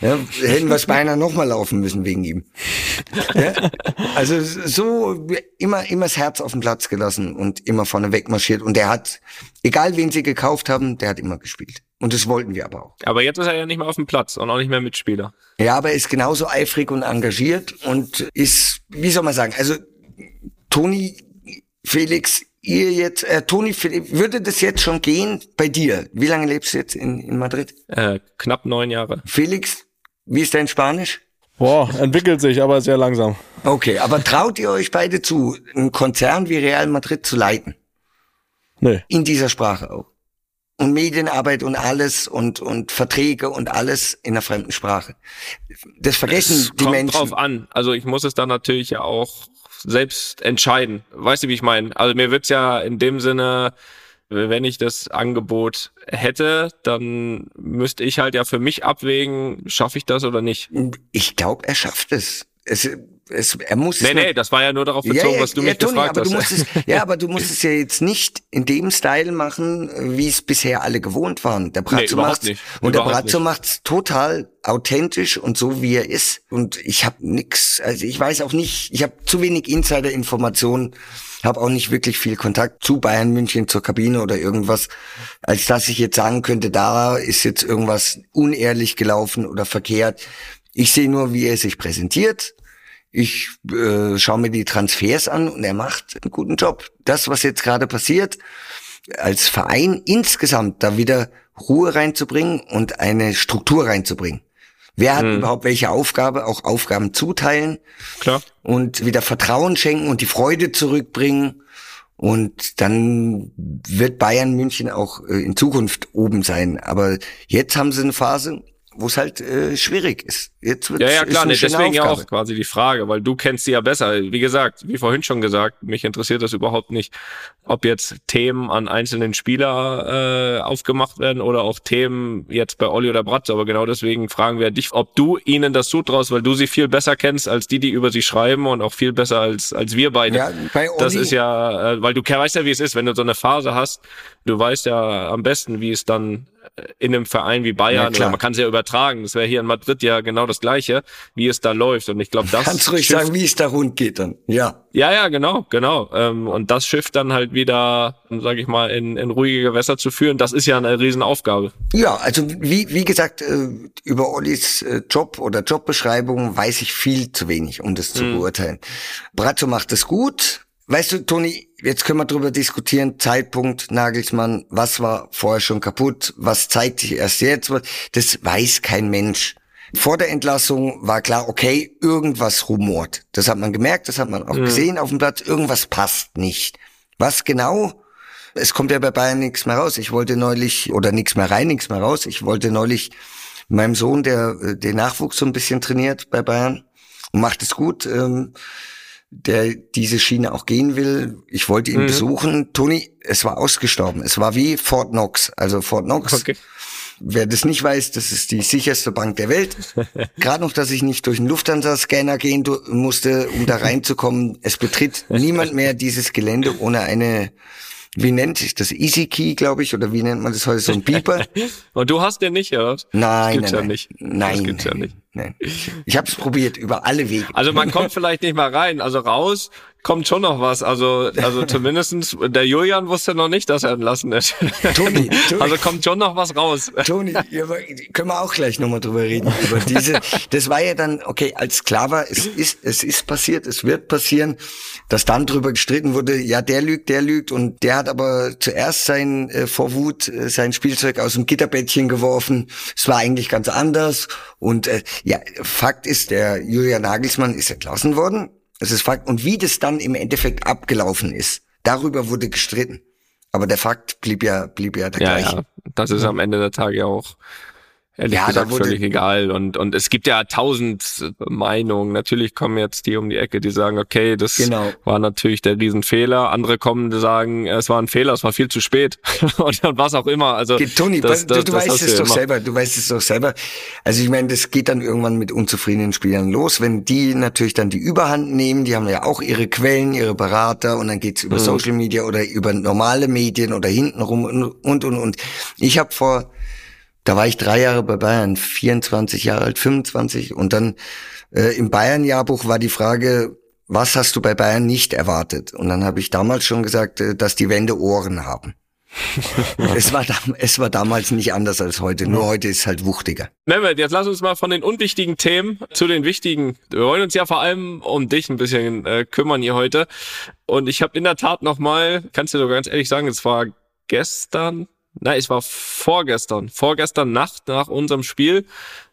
Ja, hätten wir es beinahe nochmal laufen müssen wegen ihm. Ja, also so immer, immer das Herz auf den Platz gelassen und immer vorne wegmarschiert. Und der hat, egal wen sie gekauft haben, der hat immer gespielt. Und das wollten wir aber auch. Aber jetzt ist er ja nicht mehr auf dem Platz und auch nicht mehr Mitspieler. Ja, aber er ist genauso eifrig und engagiert und ist, wie soll man sagen, also Toni, Felix, ihr jetzt, äh, Toni, würde das jetzt schon gehen bei dir? Wie lange lebst du jetzt in, in Madrid? Äh, knapp neun Jahre. Felix, wie ist dein Spanisch? Boah, entwickelt sich, aber sehr langsam. Okay, aber traut ihr euch beide zu, einen Konzern wie Real Madrid zu leiten? Nee. In dieser Sprache auch. Und Medienarbeit und alles und, und Verträge und alles in einer fremden Sprache. Das vergessen es die kommt Menschen. drauf an. Also ich muss es dann natürlich ja auch selbst entscheiden. Weißt du, wie ich meine? Also mir wird's ja in dem Sinne, wenn ich das Angebot hätte, dann müsste ich halt ja für mich abwägen, schaffe ich das oder nicht. Ich glaube, er schafft es. es es, er muss nee, nee, das war ja nur darauf bezogen, ja, ja, was du ja, mich Toni, gefragt aber hast. Du musst es, ja, aber du musst es ja jetzt nicht in dem Style machen, wie es bisher alle gewohnt waren. Der Brazzo nee, macht's nicht. und überhaupt der nicht. macht's total authentisch und so wie er ist. Und ich habe nix, also ich weiß auch nicht, ich habe zu wenig Insider-Informationen, habe auch nicht wirklich viel Kontakt zu Bayern München zur Kabine oder irgendwas, als dass ich jetzt sagen könnte, da ist jetzt irgendwas unehrlich gelaufen oder verkehrt. Ich sehe nur, wie er sich präsentiert ich äh, schaue mir die Transfers an und er macht einen guten Job. Das, was jetzt gerade passiert, als Verein insgesamt da wieder Ruhe reinzubringen und eine Struktur reinzubringen. Wer hat hm. überhaupt welche Aufgabe? Auch Aufgaben zuteilen. Klar. Und wieder Vertrauen schenken und die Freude zurückbringen. Und dann wird Bayern München auch äh, in Zukunft oben sein. Aber jetzt haben sie eine Phase, wo es halt äh, schwierig ist. Jetzt wird ja, ja, klar, nee, deswegen Aufgabe. ja auch quasi die Frage, weil du kennst sie ja besser. Wie gesagt, wie vorhin schon gesagt, mich interessiert das überhaupt nicht, ob jetzt Themen an einzelnen Spieler äh, aufgemacht werden oder auch Themen jetzt bei Olli oder Bratz. Aber genau deswegen fragen wir dich, ob du ihnen das zutraust, weil du sie viel besser kennst als die, die über sie schreiben und auch viel besser als als wir beide. Ja, bei Olli das ist ja, äh, weil du weißt ja, wie es ist, wenn du so eine Phase hast. Du weißt ja am besten, wie es dann in einem Verein wie Bayern, ja, oder man kann es ja übertragen, das wäre hier in Madrid ja genau das Gleiche, wie es da läuft. Und ich glaube, das. Kannst ruhig sagen, wie es da rund geht dann. Ja. Ja, ja, genau, genau. Ähm, und das Schiff dann halt wieder, sage ich mal, in, in ruhige Gewässer zu führen, das ist ja eine Riesenaufgabe. Ja, also wie, wie gesagt, äh, über Ollis äh, Job oder Jobbeschreibung weiß ich viel zu wenig, um das zu hm. beurteilen. Brazzo macht es gut. Weißt du, Toni, jetzt können wir drüber diskutieren, Zeitpunkt, Nagelsmann, was war vorher schon kaputt, was zeigt sich erst jetzt, das weiß kein Mensch. Vor der Entlassung war klar, okay, irgendwas rumort. Das hat man gemerkt, das hat man auch mhm. gesehen auf dem Platz, irgendwas passt nicht. Was genau? Es kommt ja bei Bayern nichts mehr raus. Ich wollte neulich, oder nichts mehr rein, nichts mehr raus. Ich wollte neulich meinem Sohn, der den Nachwuchs so ein bisschen trainiert bei Bayern und macht es gut, ähm, der diese Schiene auch gehen will. Ich wollte ihn Mhm. besuchen. Toni, es war ausgestorben. Es war wie Fort Knox. Also Fort Knox, Okay. Wer das nicht weiß, das ist die sicherste Bank der Welt. Gerade noch, dass ich nicht durch einen Lufthansa-Scanner gehen musste, um da reinzukommen. Es betritt niemand mehr dieses Gelände ohne eine, wie nennt sich das, Easy Key, glaube ich, oder wie nennt man das heute, so ein Beeper? Und du hast den nicht, oder? Nein, gibt's nein, ja nein. nicht. Nein, Das gibt's ja nicht. Nein. Ich habe es probiert über alle Wege. Also man kommt vielleicht nicht mal rein. Also raus kommt schon noch was. Also, also zumindestens der Julian wusste noch nicht, dass er entlassen ist. Toni, Toni. Also kommt schon noch was raus. Toni, können wir auch gleich nochmal drüber reden. Über diese, das war ja dann, okay, als klar war, es ist, es ist passiert, es wird passieren, dass dann drüber gestritten wurde, ja, der lügt, der lügt und der hat aber zuerst sein, äh, vor Wut, äh, sein Spielzeug aus dem Gitterbettchen geworfen. Es war eigentlich ganz anders und äh, ja, Fakt ist, der Julian Nagelsmann ist entlassen worden. Das ist Fakt. Und wie das dann im Endeffekt abgelaufen ist, darüber wurde gestritten. Aber der Fakt blieb ja, blieb ja der Ja, gleiche. ja. Das ist am Ende der Tage ja auch ehrlich Ja, gesagt völlig egal. Und, und es gibt ja tausend Meinungen. Natürlich kommen jetzt die um die Ecke, die sagen, okay, das Genau. war natürlich der Riesenfehler. Andere kommen, die sagen, es war ein Fehler, es war viel zu spät. und dann was auch immer. Also Toni, das, du, das, du das weißt es du doch immer. selber, du weißt es doch selber. Also ich meine, das geht dann irgendwann mit unzufriedenen Spielern los, wenn die natürlich dann die Überhand nehmen, die haben ja auch ihre Quellen, ihre Berater und dann geht's über Mhm. Social Media oder über normale Medien oder hintenrum und und und. und. Ich habe vor, da war ich drei Jahre bei Bayern, 24 Jahre alt, 25 und dann äh, im Bayern-Jahrbuch war die Frage, was hast du bei Bayern nicht erwartet? Und dann habe ich damals schon gesagt, äh, dass die Wände Ohren haben. es, war es war damals nicht anders als heute, nur heute ist es halt wuchtiger. Mehmet, jetzt lass uns mal von den unwichtigen Themen zu den wichtigen. Wir wollen uns ja vor allem um dich ein bisschen äh, kümmern hier heute. Und ich habe in der Tat nochmal, kannst du dir ganz ehrlich sagen, es war gestern, nein, es war vorgestern, vorgestern Nacht nach unserem Spiel.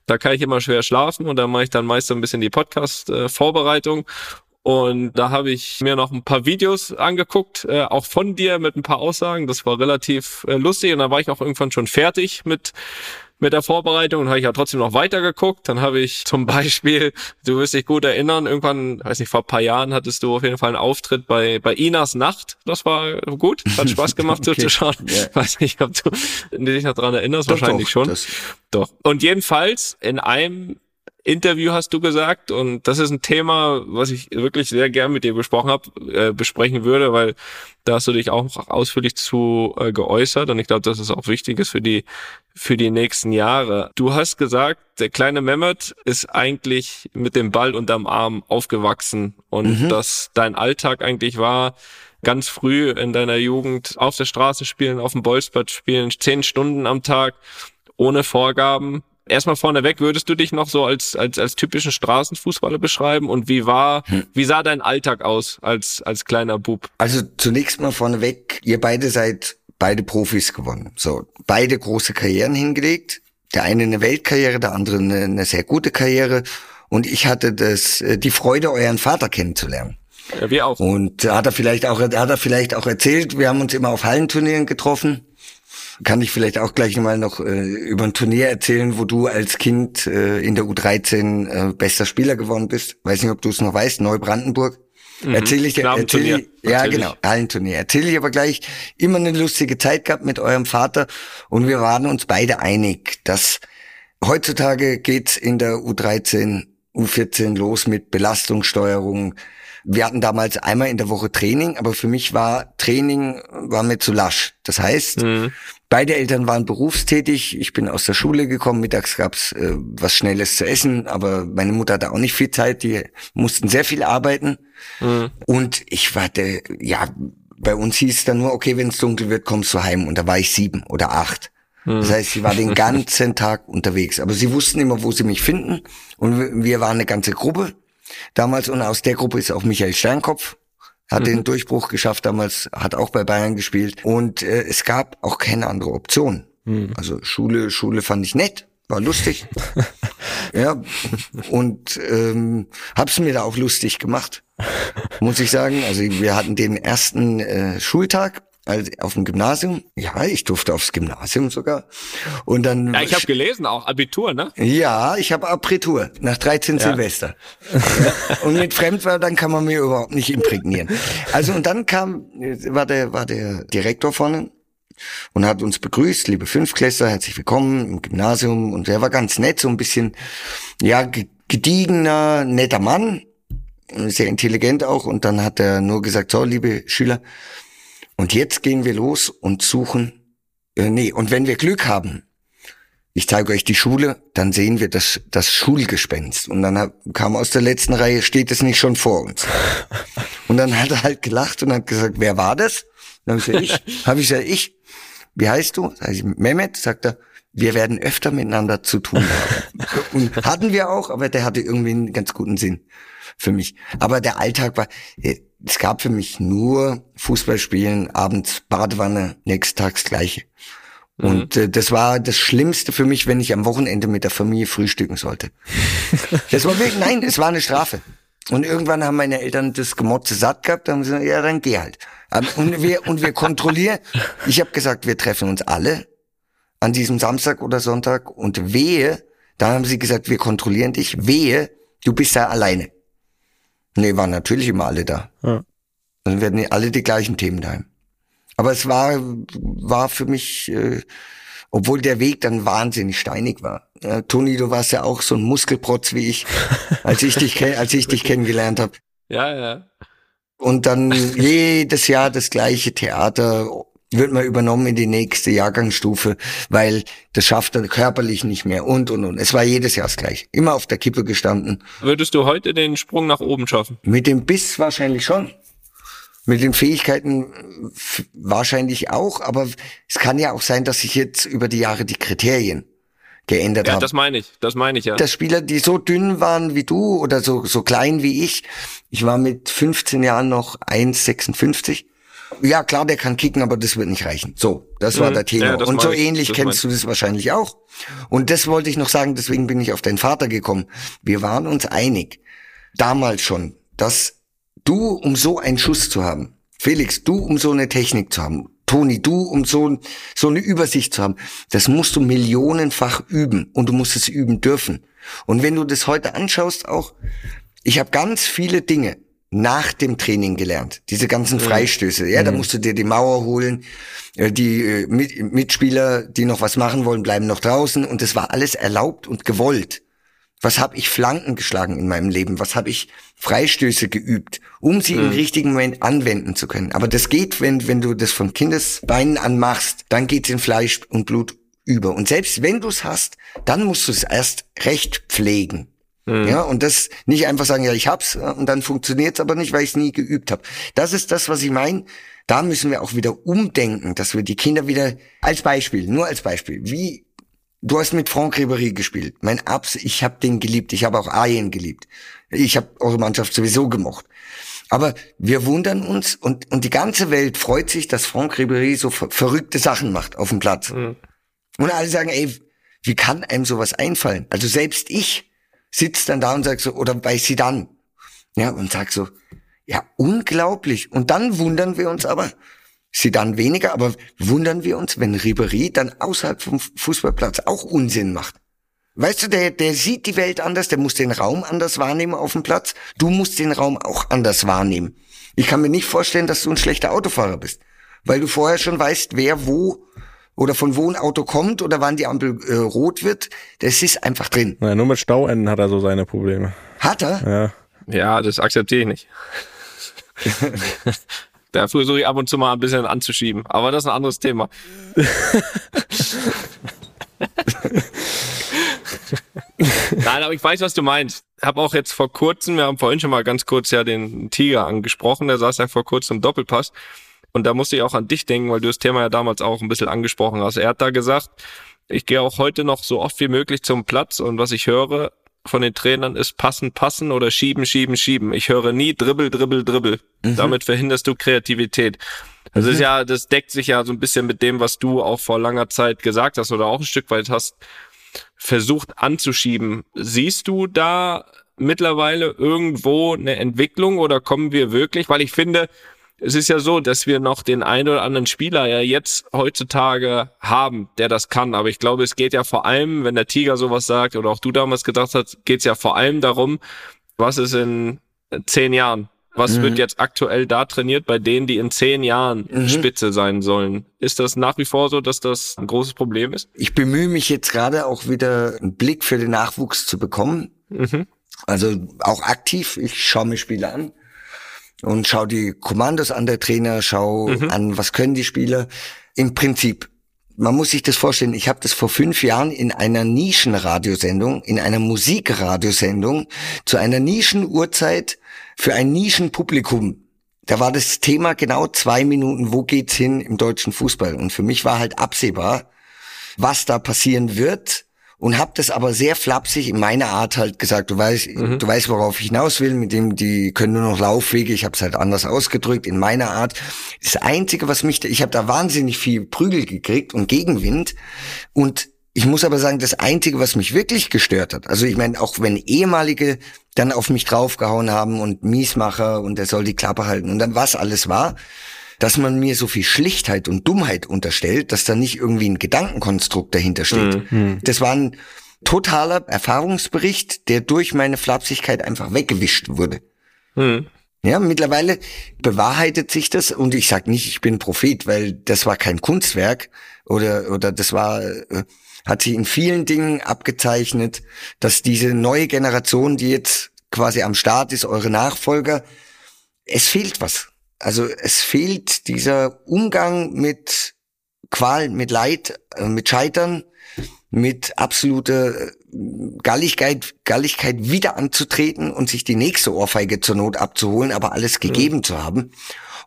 Da kann ich immer schwer schlafen und da mache ich dann meist so ein bisschen die Podcast-Vorbereitung. Und da habe ich mir noch ein paar Videos angeguckt, äh, auch von dir mit ein paar Aussagen. Das war relativ äh, lustig und dann war ich auch irgendwann schon fertig mit mit der Vorbereitung und habe ich ja trotzdem noch weitergeguckt. Dann habe ich zum Beispiel, du wirst dich gut erinnern, irgendwann, weiß nicht, vor ein paar Jahren hattest du auf jeden Fall einen Auftritt bei, bei Inas Nacht. Das war gut, hat Spaß gemacht Okay, zuzuschauen. ja. Weiß nicht, ob du dich noch dran erinnerst, Doch, wahrscheinlich doch, schon. das- Doch. Und jedenfalls in einem Interview hast du gesagt, und das ist ein Thema, was ich wirklich sehr gern mit dir besprochen habe, äh, besprechen würde, weil da hast du dich auch ausführlich zu äh, geäußert und ich glaube, dass es auch wichtig ist für die für die nächsten Jahre. Du hast gesagt, der kleine Mehmet ist eigentlich mit dem Ball unterm Arm aufgewachsen und dass dein Alltag eigentlich war, ganz früh in deiner Jugend auf der Straße spielen, auf dem Bolzplatz spielen, zehn Stunden am Tag, ohne Vorgaben. Erstmal vorneweg, würdest du dich noch so als, als, als typischen Straßenfußballer beschreiben? Und wie war, wie sah dein Alltag aus als, als kleiner Bub? Also zunächst mal vorneweg, ihr beide seid beide Profis geworden. So, beide große Karrieren hingelegt. Der eine eine Weltkarriere, der andere eine, eine sehr gute Karriere. Und ich hatte das, äh, die Freude, euren Vater kennenzulernen. Ja, wir auch. Und hat er vielleicht auch, hat er vielleicht auch erzählt, wir haben uns immer auf Hallenturnieren getroffen. Kann ich vielleicht auch gleich mal noch äh, über ein Turnier erzählen, wo du als Kind äh, in der U13 äh, bester Spieler geworden bist. Weiß nicht, ob du es noch weißt, Neubrandenburg. Erzähle ich dir, erzähl ich, ja erzähl genau. Hallenturnier. Erzähle ich aber gleich, immer eine lustige Zeit gehabt mit eurem Vater und wir waren uns beide einig, dass heutzutage geht's in der U13, U14 los mit Belastungssteuerung. Wir hatten damals einmal in der Woche Training, aber für mich war Training war mir zu lasch. Das heißt, Mhm. Beide Eltern waren berufstätig. Ich bin aus der Schule gekommen. Mittags gab's äh, was Schnelles zu essen, aber meine Mutter hatte auch nicht viel Zeit. Die mussten sehr viel arbeiten. Mhm. Und ich warte, ja, bei uns hieß es dann nur, okay, wenn es dunkel wird, kommst du heim. Und da war ich sieben oder acht. Das heißt, sie war den ganzen Tag unterwegs. Aber sie wussten immer, wo sie mich finden. Und wir- wir waren eine ganze Gruppe damals. Und aus der Gruppe ist auch Michael Sternkopf. Hat den Durchbruch geschafft damals, hat auch bei Bayern gespielt. Und äh, es gab auch keine andere Option. Also Schule, Schule fand ich nett, war lustig. ja, und ähm, hab's mir da auch lustig gemacht, muss ich sagen. Also wir hatten den ersten äh, Schultag also auf dem Gymnasium. Ja, ich durfte aufs Gymnasium sogar. Und dann. Ja, ich habe gelesen, auch Abitur, ne? Ja, ich habe Abitur nach 13 ja. Silvester. und mit Fremdwörtern kann man mir überhaupt nicht imprägnieren. Also und dann kam, war der, war der Direktor vorne und hat uns begrüßt, liebe Fünfklässler, herzlich willkommen im Gymnasium. Und er war ganz nett, so ein bisschen, ja, gediegener, netter Mann, sehr intelligent auch. Und dann hat er nur gesagt, so, liebe Schüler, und jetzt gehen wir los und suchen, äh, nee, und wenn wir Glück haben, ich zeige euch die Schule, dann sehen wir das, das Schulgespenst. Und dann hab, kam aus der letzten Reihe, steht es nicht schon vor uns. Und dann hat er halt gelacht und hat gesagt, wer war das? Dann habe ich gesagt, ich. Hab ich gesagt, ich. Wie heißt du? Sag ich, Mehmet, sagt er, wir werden öfter miteinander zu tun haben. und hatten wir auch, aber der hatte irgendwie einen ganz guten Sinn für mich. Aber der Alltag war, äh, es gab für mich nur Fußballspielen, abends Badewanne, nächsten Tags gleiche. Mhm. Und äh, das war das Schlimmste für mich, wenn ich am Wochenende mit der Familie frühstücken sollte. das war wirklich, nein, es war eine Strafe. Und irgendwann haben meine Eltern das Gemotze satt gehabt, haben sie gesagt, ja, dann geh halt. Ähm, und wir, und wir kontrollieren. Ich habe gesagt, wir treffen uns alle an diesem Samstag oder Sonntag und wehe, da haben sie gesagt, wir kontrollieren dich, wehe, du bist da alleine. Nee, waren natürlich immer alle da. Ja. Dann werden alle die gleichen Themen daheim. Aber es war, war für mich, äh, obwohl der Weg dann wahnsinnig steinig war. Ja, Toni, du warst ja auch so ein Muskelprotz wie ich, als ich dich, als ich dich kennengelernt habe. Ja, ja. Und dann jedes Jahr das gleiche Theater wird man übernommen in die nächste Jahrgangsstufe, weil das schafft er körperlich nicht mehr und und und. Es war jedes Jahr das gleiche. Immer auf der Kippe gestanden. Würdest du heute den Sprung nach oben schaffen? Mit dem Biss wahrscheinlich schon. Mit den Fähigkeiten wahrscheinlich auch, aber es kann ja auch sein, dass sich jetzt über die Jahre die Kriterien geändert ja, haben. Ja, das meine ich, das meine ich ja. Dass Spieler, die so dünn waren wie du oder so, so klein wie ich, ich war mit 15 Jahren noch 1,56 ja, klar, der kann kicken, aber das wird nicht reichen. So, das war mhm. der Thema. Ja, und so ähnlich das kennst du das wahrscheinlich auch. Und das wollte ich noch sagen, deswegen bin ich auf deinen Vater gekommen. Wir waren uns einig, damals schon, dass du, um so einen Schuss zu haben, Felix, du, um so eine Technik zu haben, Toni, du, um so, so eine Übersicht zu haben, das musst du millionenfach üben und du musst es üben dürfen. Und wenn du das heute anschaust, auch, ich habe ganz viele Dinge, nach dem Training gelernt. Diese ganzen mhm. Freistöße. Ja, mhm. da musst du dir die Mauer holen. Äh, die äh, Mitspieler, die noch was machen wollen, bleiben noch draußen. Und es war alles erlaubt und gewollt. Was habe ich Flanken geschlagen in meinem Leben? Was habe ich Freistöße geübt, um sie mhm. im richtigen Moment anwenden zu können? Aber das geht, wenn, wenn du das von Kindesbeinen an machst, dann geht's in Fleisch und Blut über. Und selbst wenn du es hast, dann musst du es erst recht pflegen. Mhm. Ja, und das nicht einfach sagen, ja, ich hab's und dann funktioniert's aber nicht, weil ich es nie geübt habe. Das ist das, was ich meine. Da müssen wir auch wieder umdenken, dass wir die Kinder wieder als Beispiel, nur als Beispiel, wie du hast mit Franck Ribéry gespielt. Mein Abs, ich habe den geliebt, ich habe auch Ayen geliebt. Ich habe eure Mannschaft sowieso gemocht. Aber wir wundern uns und, und die ganze Welt freut sich, dass Franck Ribéry so ver verrückte Sachen macht auf dem Platz. Mhm. Und alle sagen, ey, wie kann einem sowas einfallen? Also selbst ich, sitzt dann da und sagt so, oder bei sie dann, ja, und sagt so, ja, unglaublich. Und dann wundern wir uns aber, sie dann weniger, aber wundern wir uns, wenn Ribery dann außerhalb vom Fußballplatz auch Unsinn macht. Weißt du, der, der sieht die Welt anders, der muss den Raum anders wahrnehmen auf dem Platz. Du musst den Raum auch anders wahrnehmen. Ich kann mir nicht vorstellen, dass du ein schlechter Autofahrer bist, weil du vorher schon weißt, wer wo oder von wo ein Auto kommt oder wann die Ampel äh, rot wird. Das ist einfach drin. Naja, nur mit Stauenden hat er so seine Probleme. Hat er? Ja. Ja, das akzeptiere ich nicht. da versuche ich ab und zu mal ein bisschen anzuschieben. Aber das ist ein anderes Thema. Nein, aber ich weiß, was du meinst. Ich habe auch jetzt vor kurzem, wir haben vorhin schon mal ganz kurz ja den Tiger angesprochen, der saß ja vor kurzem im Doppelpass. Und da musste ich auch an dich denken, weil du das Thema ja damals auch ein bisschen angesprochen hast. Er hat da gesagt, ich gehe auch heute noch so oft wie möglich zum Platz und was ich höre von den Trainern ist passen, passen oder schieben, schieben, schieben. Ich höre nie dribbel, dribbel, dribbel. Mhm. Damit verhinderst du Kreativität. Das mhm. ist ja, das deckt sich ja so ein bisschen mit dem, was du auch vor langer Zeit gesagt hast oder auch ein Stück weit hast versucht anzuschieben. Siehst du da mittlerweile irgendwo eine Entwicklung oder kommen wir wirklich? Weil ich finde, es ist ja so, dass wir noch den einen oder anderen Spieler ja jetzt heutzutage haben, der das kann. Aber ich glaube, es geht ja vor allem, wenn der Tiger sowas sagt oder auch du damals gedacht hast, geht es ja vor allem darum, was ist in zehn Jahren? Was mhm. wird jetzt aktuell da trainiert bei denen, die in zehn Jahren mhm. Spitze sein sollen? Ist das nach wie vor so, dass das ein großes Problem ist? Ich bemühe mich jetzt gerade auch wieder einen Blick für den Nachwuchs zu bekommen. Mhm. Also auch aktiv. Ich schaue mir Spiele an und schau die Kommandos an der Trainer, schau mhm. an, was können die Spieler. Im Prinzip, man muss sich das vorstellen, ich habe das vor fünf Jahren in einer Nischenradiosendung, in einer Musikradiosendung, zu einer Nischenuhrzeit für ein Nischenpublikum. Da war das Thema genau zwei Minuten, wo geht's hin im deutschen Fußball? Und für mich war halt absehbar, was da passieren wird und habe das aber sehr flapsig in meiner Art halt gesagt. Du weißt, mhm. du weißt, worauf ich hinaus will. Mit dem, die können nur noch Laufwege. Ich habe es halt anders ausgedrückt in meiner Art. Das Einzige, was mich, ich habe da wahnsinnig viel Prügel gekriegt und Gegenwind und ich muss aber sagen, das Einzige, was mich wirklich gestört hat, also ich meine, auch wenn ehemalige dann auf mich draufgehauen haben und Miesmacher und er soll die Klappe halten und dann was alles war, dass man mir so viel Schlichtheit und Dummheit unterstellt, dass da nicht irgendwie ein Gedankenkonstrukt dahinter steht. Mhm. Das war ein totaler Erfahrungsbericht, der durch meine Flapsigkeit einfach weggewischt wurde. Mhm. Ja, mittlerweile bewahrheitet sich das und ich sag nicht, ich bin Prophet, weil das war kein Kunstwerk oder oder das war äh, hat sich in vielen Dingen abgezeichnet, dass diese neue Generation, die jetzt quasi am Start ist, eure Nachfolger, es fehlt was. Also es fehlt dieser Umgang mit Qual, mit Leid, äh, mit Scheitern, mit absoluter äh, Galligkeit, Galligkeit wieder anzutreten und sich die nächste Ohrfeige zur Not abzuholen, aber alles gegeben mhm. zu haben.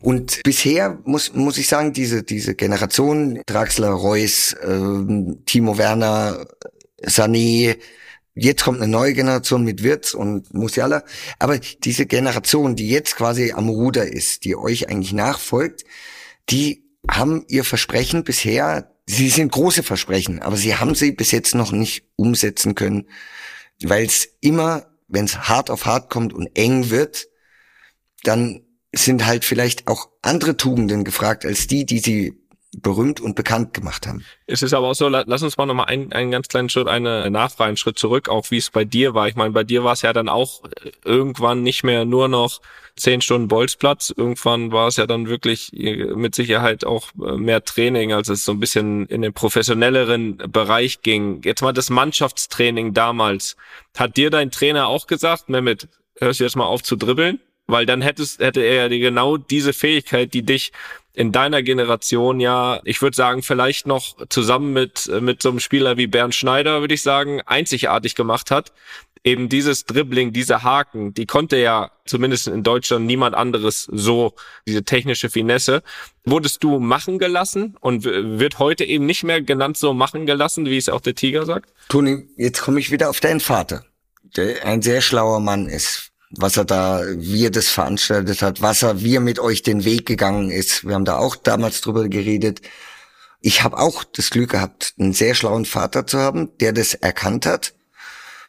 Und bisher muss, muss ich sagen, diese, diese Generation, Draxler, Reus, äh, Timo Werner, Sané, Jetzt kommt eine neue Generation mit Wirtz und Musiala. Aber diese Generation, die jetzt quasi am Ruder ist, die euch eigentlich nachfolgt, die haben ihr Versprechen bisher, sie sind große Versprechen, aber sie haben sie bis jetzt noch nicht umsetzen können, weil es immer, wenn es hart auf hart kommt und eng wird, dann sind halt vielleicht auch andere Tugenden gefragt als die, die sie berühmt und bekannt gemacht haben. Es ist aber auch so, lass uns mal nochmal einen, einen ganz kleinen Schritt, eine Nachfrage, einen Schritt zurück, auch wie es bei dir war. Ich meine, bei dir war es ja dann auch irgendwann nicht mehr nur noch zehn Stunden Bolzplatz. Irgendwann war es ja dann wirklich äh, mit Sicherheit auch äh, mehr Training, als es so ein bisschen in den professionelleren Bereich ging. Jetzt mal das Mannschaftstraining damals. Hat dir dein Trainer auch gesagt, Mehmet, hörst du jetzt mal auf zu dribbeln? Weil dann hättest, hätte er ja genau diese Fähigkeit, die dich in deiner Generation ja, ich würde sagen, vielleicht noch zusammen mit, mit so einem Spieler wie Bernd Schneider, würde ich sagen, einzigartig gemacht hat. Eben dieses Dribbling, diese Haken, die konnte ja zumindest in Deutschland niemand anderes so, diese technische Finesse. Wurdest du machen gelassen und wird heute eben nicht mehr genannt so machen gelassen, wie es auch der Tiger sagt? Toni, jetzt komme ich wieder auf deinen Vater, der ein sehr schlauer Mann ist was er da, wie er das veranstaltet hat, was er, wie er mit euch den Weg gegangen ist. Wir haben da auch damals drüber geredet. Ich habe auch das Glück gehabt, einen sehr schlauen Vater zu haben, der das erkannt hat,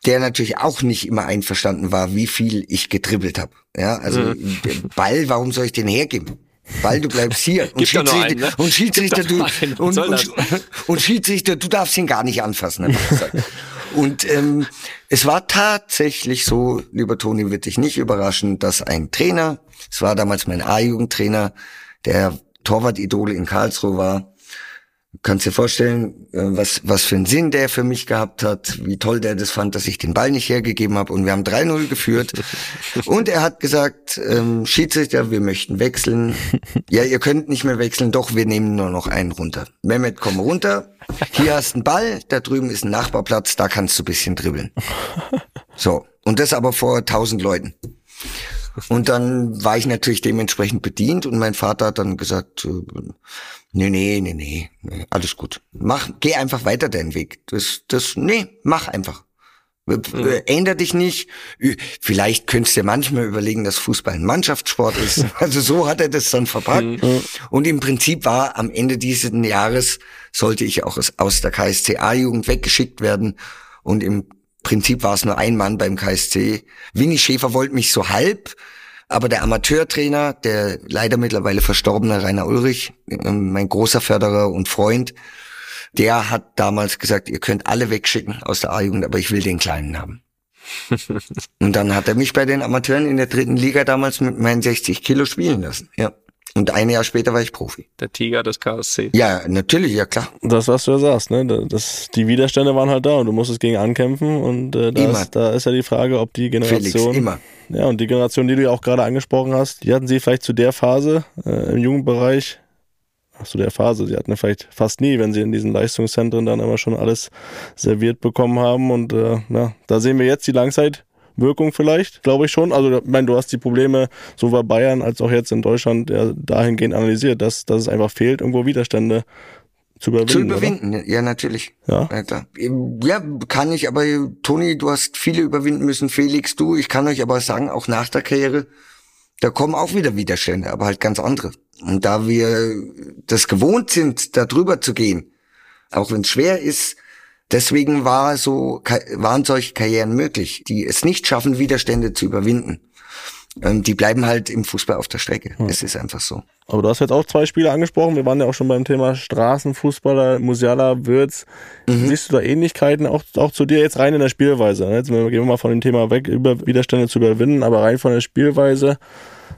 der natürlich auch nicht immer einverstanden war, wie viel ich getribbelt habe. Ja, also mhm. Ball, warum soll ich den hergeben? Ball, du bleibst hier. Und Schiedsrichter, einen, ne? und Schiedsrichter, du, und, und, und, Schiedsrichter, du darfst ihn gar nicht anfassen. Und ähm, es war tatsächlich so, lieber Toni, wird dich nicht überraschen, dass ein Trainer, es war damals mein A-Jugendtrainer, der Torwart-Idole in Karlsruhe war, kannst dir vorstellen, äh, was, was für einen Sinn der für mich gehabt hat, wie toll der das fand, dass ich den Ball nicht hergegeben habe. Und wir haben 3-0 geführt. Und er hat gesagt, ähm, Schiedsrichter, wir möchten wechseln. Ja, ihr könnt nicht mehr wechseln, doch, wir nehmen nur noch einen runter. Mehmet, komm runter. Hier hast du einen Ball, da drüben ist ein Nachbarplatz, da kannst du bisschen dribbeln. So. Und das aber vor tausend Leuten. Und dann war ich natürlich dementsprechend bedient und mein Vater hat dann gesagt, äh, nee, nee, nee, nee, alles gut. Mach, geh einfach weiter deinen Weg. Das, das, nee, mach einfach. Mhm. Änder dich nicht. Vielleicht könntest du dir manchmal überlegen, dass Fußball ein Mannschaftssport ist. Also so hat er das dann verpackt. Mhm. Und im Prinzip war am Ende dieses Jahres sollte ich auch aus der KSCA-Jugend weggeschickt werden. Und im Prinzip war es nur ein Mann beim KSC. Winnie Schäfer wollte mich so halb, Aber der Amateurtrainer, der leider mittlerweile verstorbene Rainer Ulrich, ähm, mein großer Förderer und Freund, der hat damals gesagt, ihr könnt alle wegschicken aus der A-Jugend, aber ich will den Kleinen haben. und dann hat er mich bei den Amateuren in der dritten Liga damals mit meinen 60 Kilo spielen lassen. Ja. Und ein Jahr später war ich Profi. Der Tiger des KSC. Ja, natürlich, ja klar. Das, was du ja sagst, ne? Das, die Widerstände waren halt da und du musstest gegen ankämpfen und äh, da, ist, da ist ja die Frage, ob die Generation. Felix, immer. Ja, und die Generation, die du ja auch gerade angesprochen hast, die hatten sie vielleicht zu der Phase äh, im Jugendbereich, ach zu der Phase, sie hatten ja vielleicht fast nie, wenn sie in diesen Leistungszentren dann immer schon alles serviert bekommen haben. Und äh, na, da sehen wir jetzt die Langzeitwirkung vielleicht, glaube ich schon. Also, ich meine, du hast die Probleme sowohl Bayern als auch jetzt in Deutschland ja, dahingehend analysiert, dass, dass es einfach fehlt, irgendwo Widerstände zu überwinden. Zu oder? überwinden, ja, natürlich. Ja. Ja, kann ich, aber Toni, du hast viele überwinden müssen, Felix, du. Ich kann euch aber sagen, auch nach der Karriere, da kommen auch wieder Widerstände, aber halt ganz andere. Und da wir das gewohnt sind, da drüber zu gehen, auch wenn es schwer ist, deswegen war so, waren solche Karrieren möglich, die es nicht schaffen, Widerstände zu überwinden. Ähm, die bleiben halt im Fußball auf der Strecke. Es ist einfach so. Aber du hast jetzt auch zwei Spiele angesprochen. Wir waren ja auch schon beim Thema Straßenfußballer, Musiala, Würz. Siehst du da Ähnlichkeiten auch, auch zu dir jetzt rein in der Spielweise? Jetzt gehen wir mal von dem Thema weg, über Widerstände zu überwinden, aber rein von der Spielweise.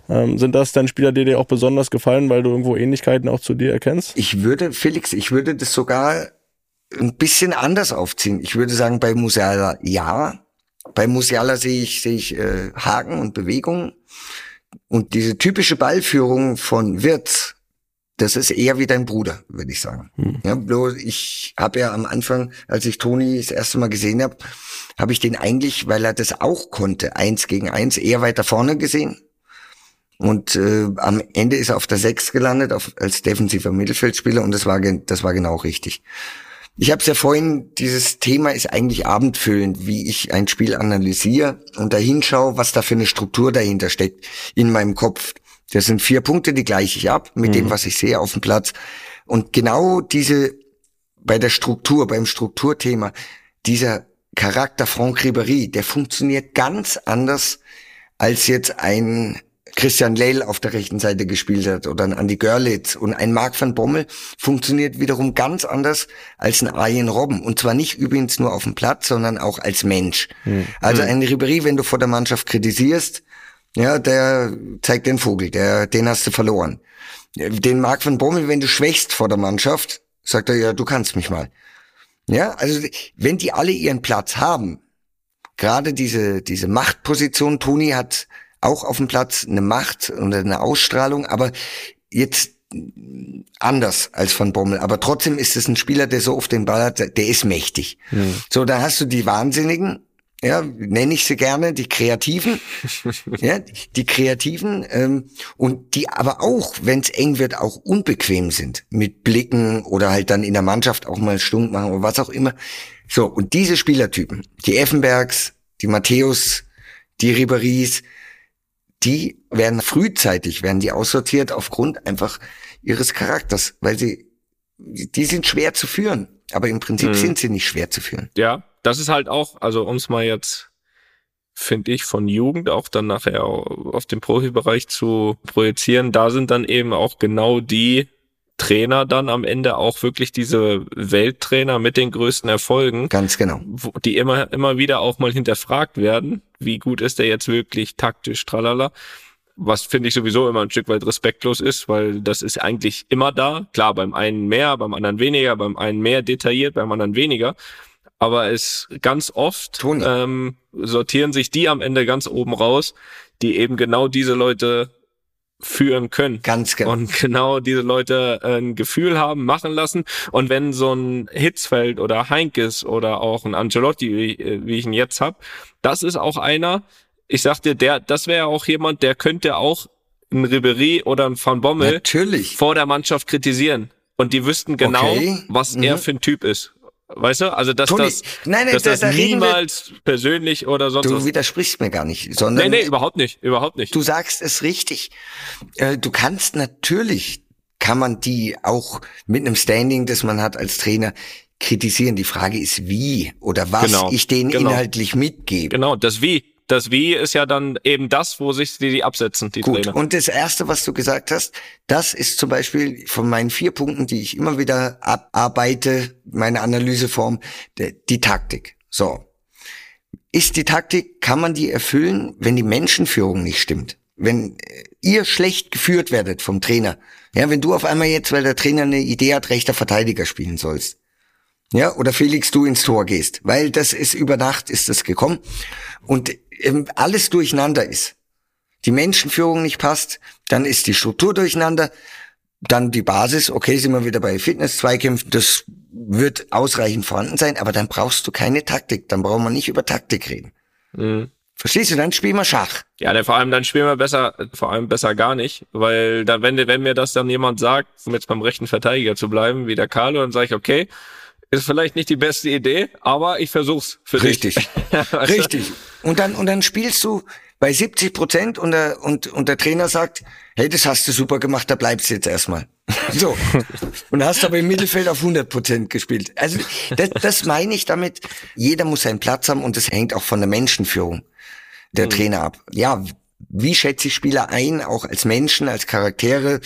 Ähm, sind das dann Spieler, die dir auch besonders gefallen, weil du irgendwo Ähnlichkeiten auch zu dir erkennst? Ich würde, Felix, ich würde das sogar ein bisschen anders aufziehen. Ich würde sagen, bei Musiala ja. Bei Musiala sehe ich, sehe ich äh, Haken und Bewegungen. Und diese typische Ballführung von Wirtz, das ist eher wie dein Bruder, würde ich sagen. Ja, bloß ich habe ja am Anfang, als ich Toni das erste Mal gesehen habe, habe ich den eigentlich, weil er das auch konnte, eins gegen eins, eher weiter vorne gesehen. Und äh, am Ende ist er auf der Sechs gelandet, auf, als defensiver Mittelfeldspieler und das war, das war genau richtig. Ich habe es ja vorhin, dieses Thema ist eigentlich abendfüllend, wie ich ein Spiel analysiere und da hinschaue, was da für eine Struktur dahinter steckt in meinem Kopf. Das sind vier Punkte, die gleiche ich ab mit dem, was ich sehe auf dem Platz. Und genau diese, bei der Struktur, beim Strukturthema, dieser Charakter Franck Ribéry, der funktioniert ganz anders, als jetzt ein Christian Leil auf der rechten Seite gespielt hat oder ein Andy Görlitz und ein Marc van Bommel funktioniert wiederum ganz anders als ein Arjen Robben und zwar nicht übrigens nur auf dem Platz, sondern auch als Mensch. Also ein Ribéry, wenn du vor der Mannschaft kritisierst, ja, der zeigt den Vogel, der, den hast du verloren. Den Marc van Bommel, wenn du schwächst vor der Mannschaft, sagt er, ja, du kannst mich mal. Ja, also wenn die alle ihren Platz haben, gerade diese, diese Machtposition, Toni hat auch auf dem Platz eine Macht und eine Ausstrahlung, aber jetzt anders als Van Bommel. Aber trotzdem ist es ein Spieler, der so oft den Ball hat, der ist mächtig. So, da hast du die Wahnsinnigen, ja, nenne ich sie gerne, die Kreativen, ja, die Kreativen ähm, und die aber auch, wenn es eng wird, auch unbequem sind mit Blicken oder halt dann in der Mannschaft auch mal stunk machen oder was auch immer. So, und diese Spielertypen, die Effenbergs, die Matthäus, die Riberies, die werden frühzeitig, werden die aussortiert aufgrund einfach ihres Charakters, weil sie, die sind schwer zu führen. Aber im Prinzip Mhm. sind sie nicht schwer zu führen. Ja, das ist halt auch, also um es mal jetzt, finde ich, von Jugend auch dann nachher auf den Profibereich zu projizieren, da sind dann eben auch genau die Trainer dann am Ende auch wirklich diese Welttrainer mit den größten Erfolgen, Ganz genau. wo, die immer, immer wieder auch mal hinterfragt werden. Wie gut ist der jetzt wirklich taktisch, tralala. Was finde ich sowieso immer ein Stück weit respektlos ist, weil das ist eigentlich immer da. Klar, beim einen mehr, beim anderen weniger, beim einen mehr detailliert, beim anderen weniger. Aber es ganz oft ähm, sortieren sich die am Ende ganz oben raus, die eben genau diese Leute führen können. Ganz genau. Und genau diese Leute äh, ein Gefühl haben, machen lassen. Und wenn so ein Hitzfeld oder Heinkes oder auch ein Ancelotti, wie, wie ich ihn jetzt hab, das ist auch einer, ich sag dir, der, das wäre auch jemand, der könnte auch ein Ribery oder ein Van Bommel Natürlich. vor der Mannschaft kritisieren. Und die wüssten genau, Okay. was Mhm. er für ein Typ ist. Weißt du? Also, dass Toni, das, nein, nein, dass da- das da reden wir- niemals persönlich oder sonst Du was. widersprichst mir gar nicht, sondern Nee, nee, überhaupt nicht. Überhaupt nicht. du sagst es richtig. Äh, Du kannst natürlich, kann man die auch mit einem Standing, das man hat als Trainer, kritisieren. Die Frage ist, wie oder was Genau, ich denen genau. inhaltlich mitgebe. Genau, das Wie. Das Wie ist ja dann eben das, wo sich die, die absetzen, die Gut. Trainer. Und das erste, was du gesagt hast, das ist zum Beispiel von meinen vier Punkten, die ich immer wieder abarbeite, meine Analyseform, die, Taktik. So. Ist die Taktik, kann man die erfüllen, wenn die Menschenführung nicht stimmt? Wenn äh, ihr schlecht geführt werdet vom Trainer, ja, wenn du auf einmal jetzt, weil der Trainer eine Idee hat, rechter Verteidiger spielen sollst, ja, oder Felix, du ins Tor gehst, weil das ist über Nacht ist das gekommen und alles durcheinander ist. Die Menschenführung nicht passt, dann ist die Struktur durcheinander, dann die Basis, okay, sind wir wieder bei Fitness-Zweikämpfen, das wird ausreichend vorhanden sein, aber dann brauchst du keine Taktik, dann brauchen wir nicht über Taktik reden. Mhm. Verstehst du? Dann spielen wir Schach. Ja, dann vor allem dann spielen wir besser, vor allem besser gar nicht, weil dann, wenn, wenn mir das dann jemand sagt, um jetzt beim rechten Verteidiger zu bleiben, wie der Carlo, dann sage ich, okay, ist vielleicht nicht die beste Idee, aber ich versuch's für Richtig. dich. Richtig. Und dann, und dann spielst du bei 70 Prozent und der, und, und der Trainer sagt, hey, das hast du super gemacht, da bleibst du jetzt erstmal. so. Und hast aber im Mittelfeld auf 100 Prozent gespielt. Also, das, das meine ich damit. Jeder muss seinen Platz haben und das hängt auch von der Menschenführung der mhm. Trainer ab. Ja, wie schätze ich Spieler ein, auch als Menschen, als Charaktere?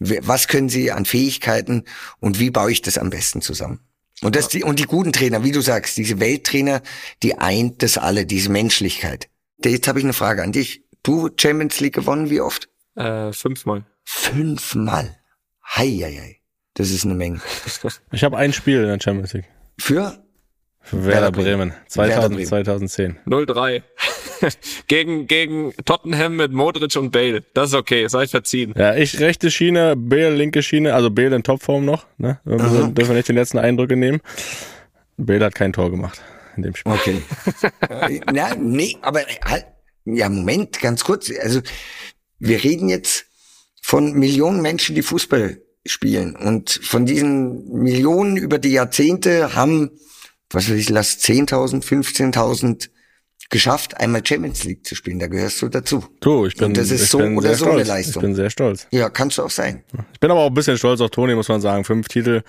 Was können sie an Fähigkeiten und wie baue ich das am besten zusammen? Und das die, und die guten Trainer, wie du sagst, diese Welttrainer, die eint das alle, diese Menschlichkeit. Jetzt habe ich eine Frage an dich. Du Champions League gewonnen, wie oft? Äh, fünfmal. Fünfmal. Hei, hei, hei. Das ist eine Menge. Ich habe ein Spiel in der Champions League. Für? Für Werder, Bremen. 2000, Bremen. 2010. 0-3. gegen, gegen Tottenham mit Modric und Bale. Das ist okay, seid verziehen. Ja, ich rechte Schiene, Bale linke Schiene, also Bale in Topform noch. Ne? Wir mhm. dürfen nicht die letzten Eindrücke nehmen. Bale hat kein Tor gemacht in dem Spiel. Okay. Na, nee, aber halt, ja, Moment, ganz kurz. Also, wir reden jetzt von Millionen Menschen, die Fußball spielen. Und von diesen Millionen über die Jahrzehnte haben, was weiß ich, lass 10.000, 15.000 geschafft, einmal Champions League zu spielen. Da gehörst du dazu. Du, ich bin, Und das ist so oder so stolz. eine Leistung. Ich bin sehr stolz. Ja, kannst du auch sein. Ich bin aber auch ein bisschen stolz auf Toni, muss man sagen. Fünf Titel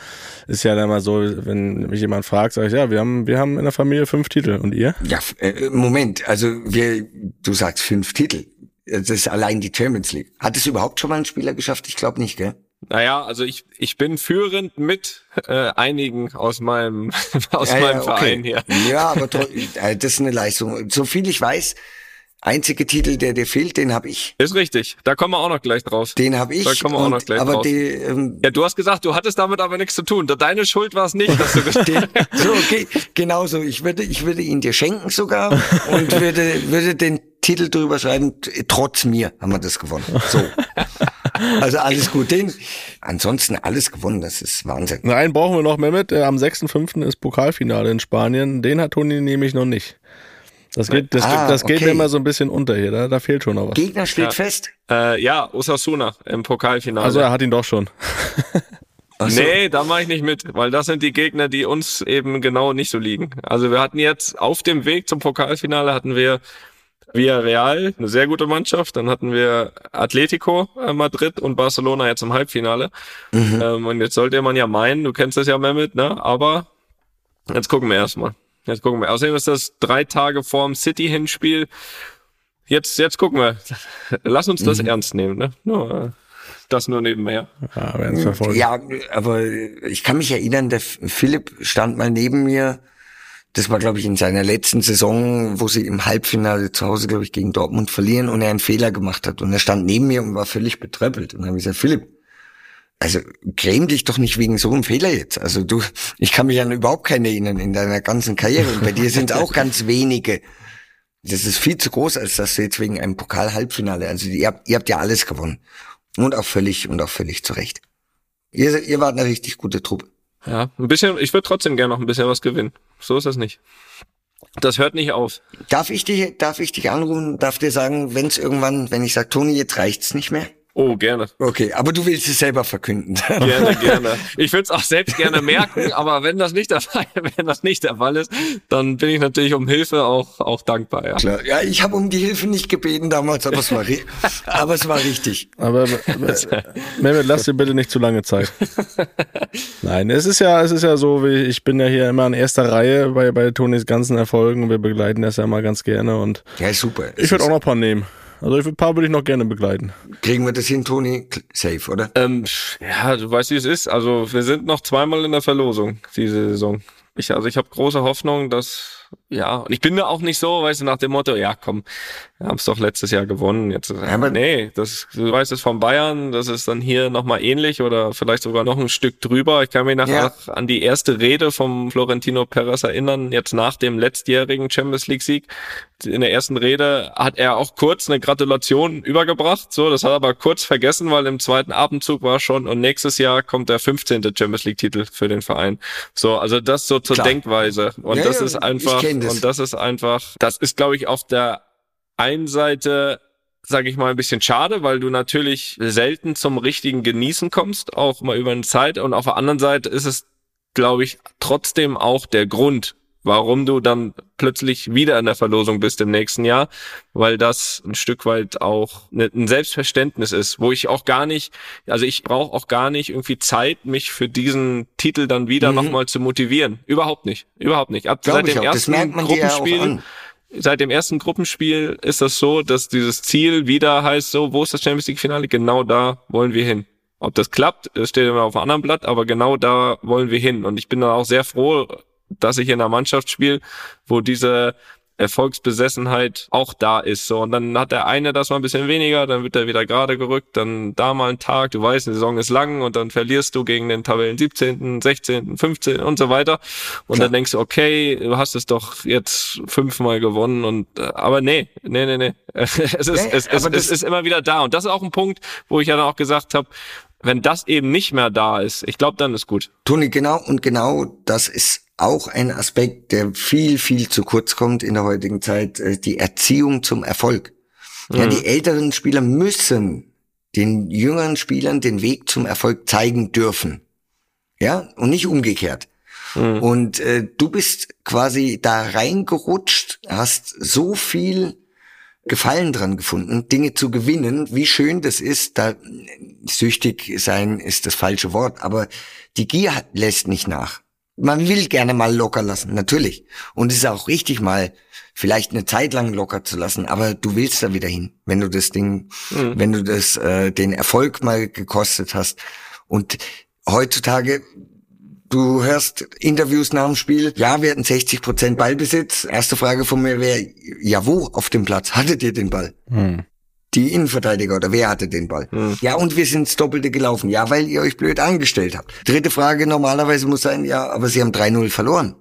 ist ja dann mal so, wenn mich jemand fragt, sage ich, ja, wir haben, wir haben in der Familie fünf Titel. Und ihr? Ja, äh, Moment. Also wir, du sagst fünf Titel. Das ist allein die Champions League. Hat es überhaupt schon mal ein Spieler geschafft? Ich glaube nicht, gell? Naja, also ich, ich bin führend mit äh, einigen aus meinem, aus Ja, meinem ja, Verein okay. hier. Ja, aber äh, das ist eine Leistung. So viel ich weiß, einzige Titel, der dir fehlt, den habe ich. Ist richtig. Da kommen wir auch noch gleich drauf. Den habe ich. Da kommen wir auch und, noch gleich aber drauf. die, ähm, Ja, du hast gesagt, du hattest damit aber nichts zu tun. Deine Schuld war es nicht, dass du gesagt den, so, okay, genauso. Ich würde, ich würde ihn dir schenken sogar und würde, würde den Titel drüber schreiben, trotz mir haben wir das gewonnen. So. Also alles gut. Den, ansonsten alles gewonnen, das ist Wahnsinn. Na, einen brauchen wir noch, Mehmet. Äh, am 6.5. ist Pokalfinale in Spanien. Den hat Toni nämlich noch nicht. Das geht, das, Ah, das geht okay. mir immer so ein bisschen unter hier. Da, da fehlt schon noch was. Gegner steht Ja. fest. äh, ja, Osasuna im Pokalfinale. Also er hat ihn doch schon. So. Nee, da mache ich nicht mit, weil das sind die Gegner, die uns eben genau nicht so liegen. Also wir hatten jetzt auf dem Weg zum Pokalfinale hatten wir Villarreal, eine sehr gute Mannschaft. Dann hatten wir Atletico äh, Madrid und Barcelona jetzt im Halbfinale. Mhm. Ähm, und jetzt sollte man ja meinen, du kennst das ja, Mehmet, ne? Aber jetzt gucken wir erstmal. Jetzt gucken wir. Außerdem ist das drei Tage vorm City-Hinspiel. Jetzt, jetzt gucken wir. Lass uns Mhm. das ernst nehmen, ne? Nur, äh, das nur nebenher. Ja. Ja, aber ich kann mich erinnern, der Philipp stand mal neben mir. Das war, glaube ich, in seiner letzten Saison, wo sie im Halbfinale zu Hause, glaube ich, gegen Dortmund verlieren und er einen Fehler gemacht hat. Und er stand neben mir und war völlig betröppelt. Und dann habe ich gesagt, Philipp, also gräm dich doch nicht wegen so einem Fehler jetzt. Also du, ich kann mich an überhaupt keinen erinnern in deiner ganzen Karriere. Und bei dir sind auch ganz wenige. Das ist viel zu groß, als dass du jetzt wegen einem Pokal-Halbfinale, also ihr habt, ihr habt ja alles gewonnen. Und auch völlig, und auch völlig zu Recht. Ihr, ihr wart eine richtig gute Truppe. Ja, ein bisschen, ich würde trotzdem gerne noch ein bisschen was gewinnen. So ist das nicht. Das hört nicht auf. Darf ich dich, darf ich dich anrufen, darf dir sagen, wenn es irgendwann, wenn ich sage, Toni, jetzt reicht's nicht mehr? Oh, gerne. Okay, aber du willst es selber verkünden. Gerne, gerne. Ich würde es auch selbst gerne merken, aber wenn das nicht der Fall, wenn das nicht der Fall ist, dann bin ich natürlich um Hilfe auch auch dankbar. Ja, Klar. ja ich habe um die Hilfe nicht gebeten damals, aber es war, aber es war richtig. Aber Mehmet, lass dir bitte nicht zu lange Zeit. Nein, es ist ja, es ist ja so, wie ich bin ja hier immer in erster Reihe bei bei Tonis ganzen Erfolgen. Wir begleiten das ja mal ganz gerne und ja super. Ich würde auch noch ein paar nehmen. Also ein paar würde ich noch gerne begleiten. Kriegen wir das hin, Toni? Safe, oder? Ähm, ja, du weißt, wie es ist. Also wir sind noch zweimal in der Verlosung diese Saison. Ich, also ich habe große Hoffnung, dass ja, und ich bin da auch nicht so, weißt du, nach dem Motto, ja komm, wir haben es doch letztes Jahr gewonnen. Jetzt, ja, aber nee, das, du weißt es von Bayern, das ist dann hier nochmal ähnlich oder vielleicht sogar noch ein Stück drüber. Ich kann mich nachher ja. an die erste Rede vom Florentino Perez erinnern, jetzt nach dem letztjährigen Champions League Sieg. In der ersten Rede hat er auch kurz eine Gratulation übergebracht, so, das hat er aber kurz vergessen, weil im zweiten Abendzug war schon und nächstes Jahr kommt der 15. Champions League Titel für den Verein. So, also das so zur Klar. Denkweise und ja, das ist einfach und das ist einfach, das ist glaube ich auf der einen Seite sage ich mal, ein bisschen schade, weil du natürlich selten zum richtigen Genießen kommst, auch mal über eine Zeit. Und auf der anderen Seite ist es, glaube ich, trotzdem auch der Grund, warum du dann plötzlich wieder in der Verlosung bist im nächsten Jahr, weil das ein Stück weit auch ne, ein Selbstverständnis ist, wo ich auch gar nicht, also ich brauche auch gar nicht irgendwie Zeit, mich für diesen Titel dann wieder mhm. nochmal zu motivieren. Überhaupt nicht, überhaupt nicht. Ab seit dem ersten Gruppenspiel seit dem ersten Gruppenspiel ist das so, dass dieses Ziel wieder heißt, so, wo ist das Champions League Finale? Genau da wollen wir hin. Ob das klappt, das steht immer auf einem anderen Blatt, aber genau da wollen wir hin. Und ich bin da auch sehr froh, dass ich in einer Mannschaft spiele, wo diese Erfolgsbesessenheit auch da ist. So, und dann hat der eine das mal ein bisschen weniger, dann wird er wieder gerade gerückt, dann da mal ein Tag, du weißt, die Saison ist lang und dann verlierst du gegen den Tabellen 17., 16., 15. und so weiter. Und Klar. dann denkst du, okay, du hast es doch jetzt fünfmal gewonnen und äh, aber nee, nee, nee, nee. es ist, nee, es, es, es ist immer wieder da. Und das ist auch ein Punkt, wo ich ja dann auch gesagt habe, wenn das eben nicht mehr da ist, ich glaube, dann ist gut. Toni, genau, und genau das ist auch ein Aspekt, der viel, viel zu kurz kommt in der heutigen Zeit, äh, die Erziehung zum Erfolg. Ja, mhm. die älteren Spieler müssen den jüngeren Spielern den Weg zum Erfolg zeigen dürfen. Ja, und nicht umgekehrt. Mhm. Und äh, du bist quasi da reingerutscht, hast so viel Gefallen dran gefunden, Dinge zu gewinnen, wie schön das ist, da süchtig sein ist das falsche Wort, aber die Gier lässt nicht nach man will gerne mal locker lassen, natürlich. Und es ist auch richtig, mal vielleicht eine Zeit lang locker zu lassen, aber du willst da wieder hin, wenn du das Ding, mhm. wenn du das, äh, den Erfolg mal gekostet hast. Und heutzutage, du hörst Interviews nach dem Spiel, ja, wir hatten 60 Prozent Ballbesitz. Erste Frage von mir wäre, ja, wo auf dem Platz hattet ihr den Ball? Mhm die Innenverteidiger oder wer hatte den Ball? Hm. Ja, und wir sind ins Doppelte gelaufen. Ja, weil ihr euch blöd angestellt habt. Dritte Frage normalerweise muss sein, ja, aber sie haben 3-0 verloren.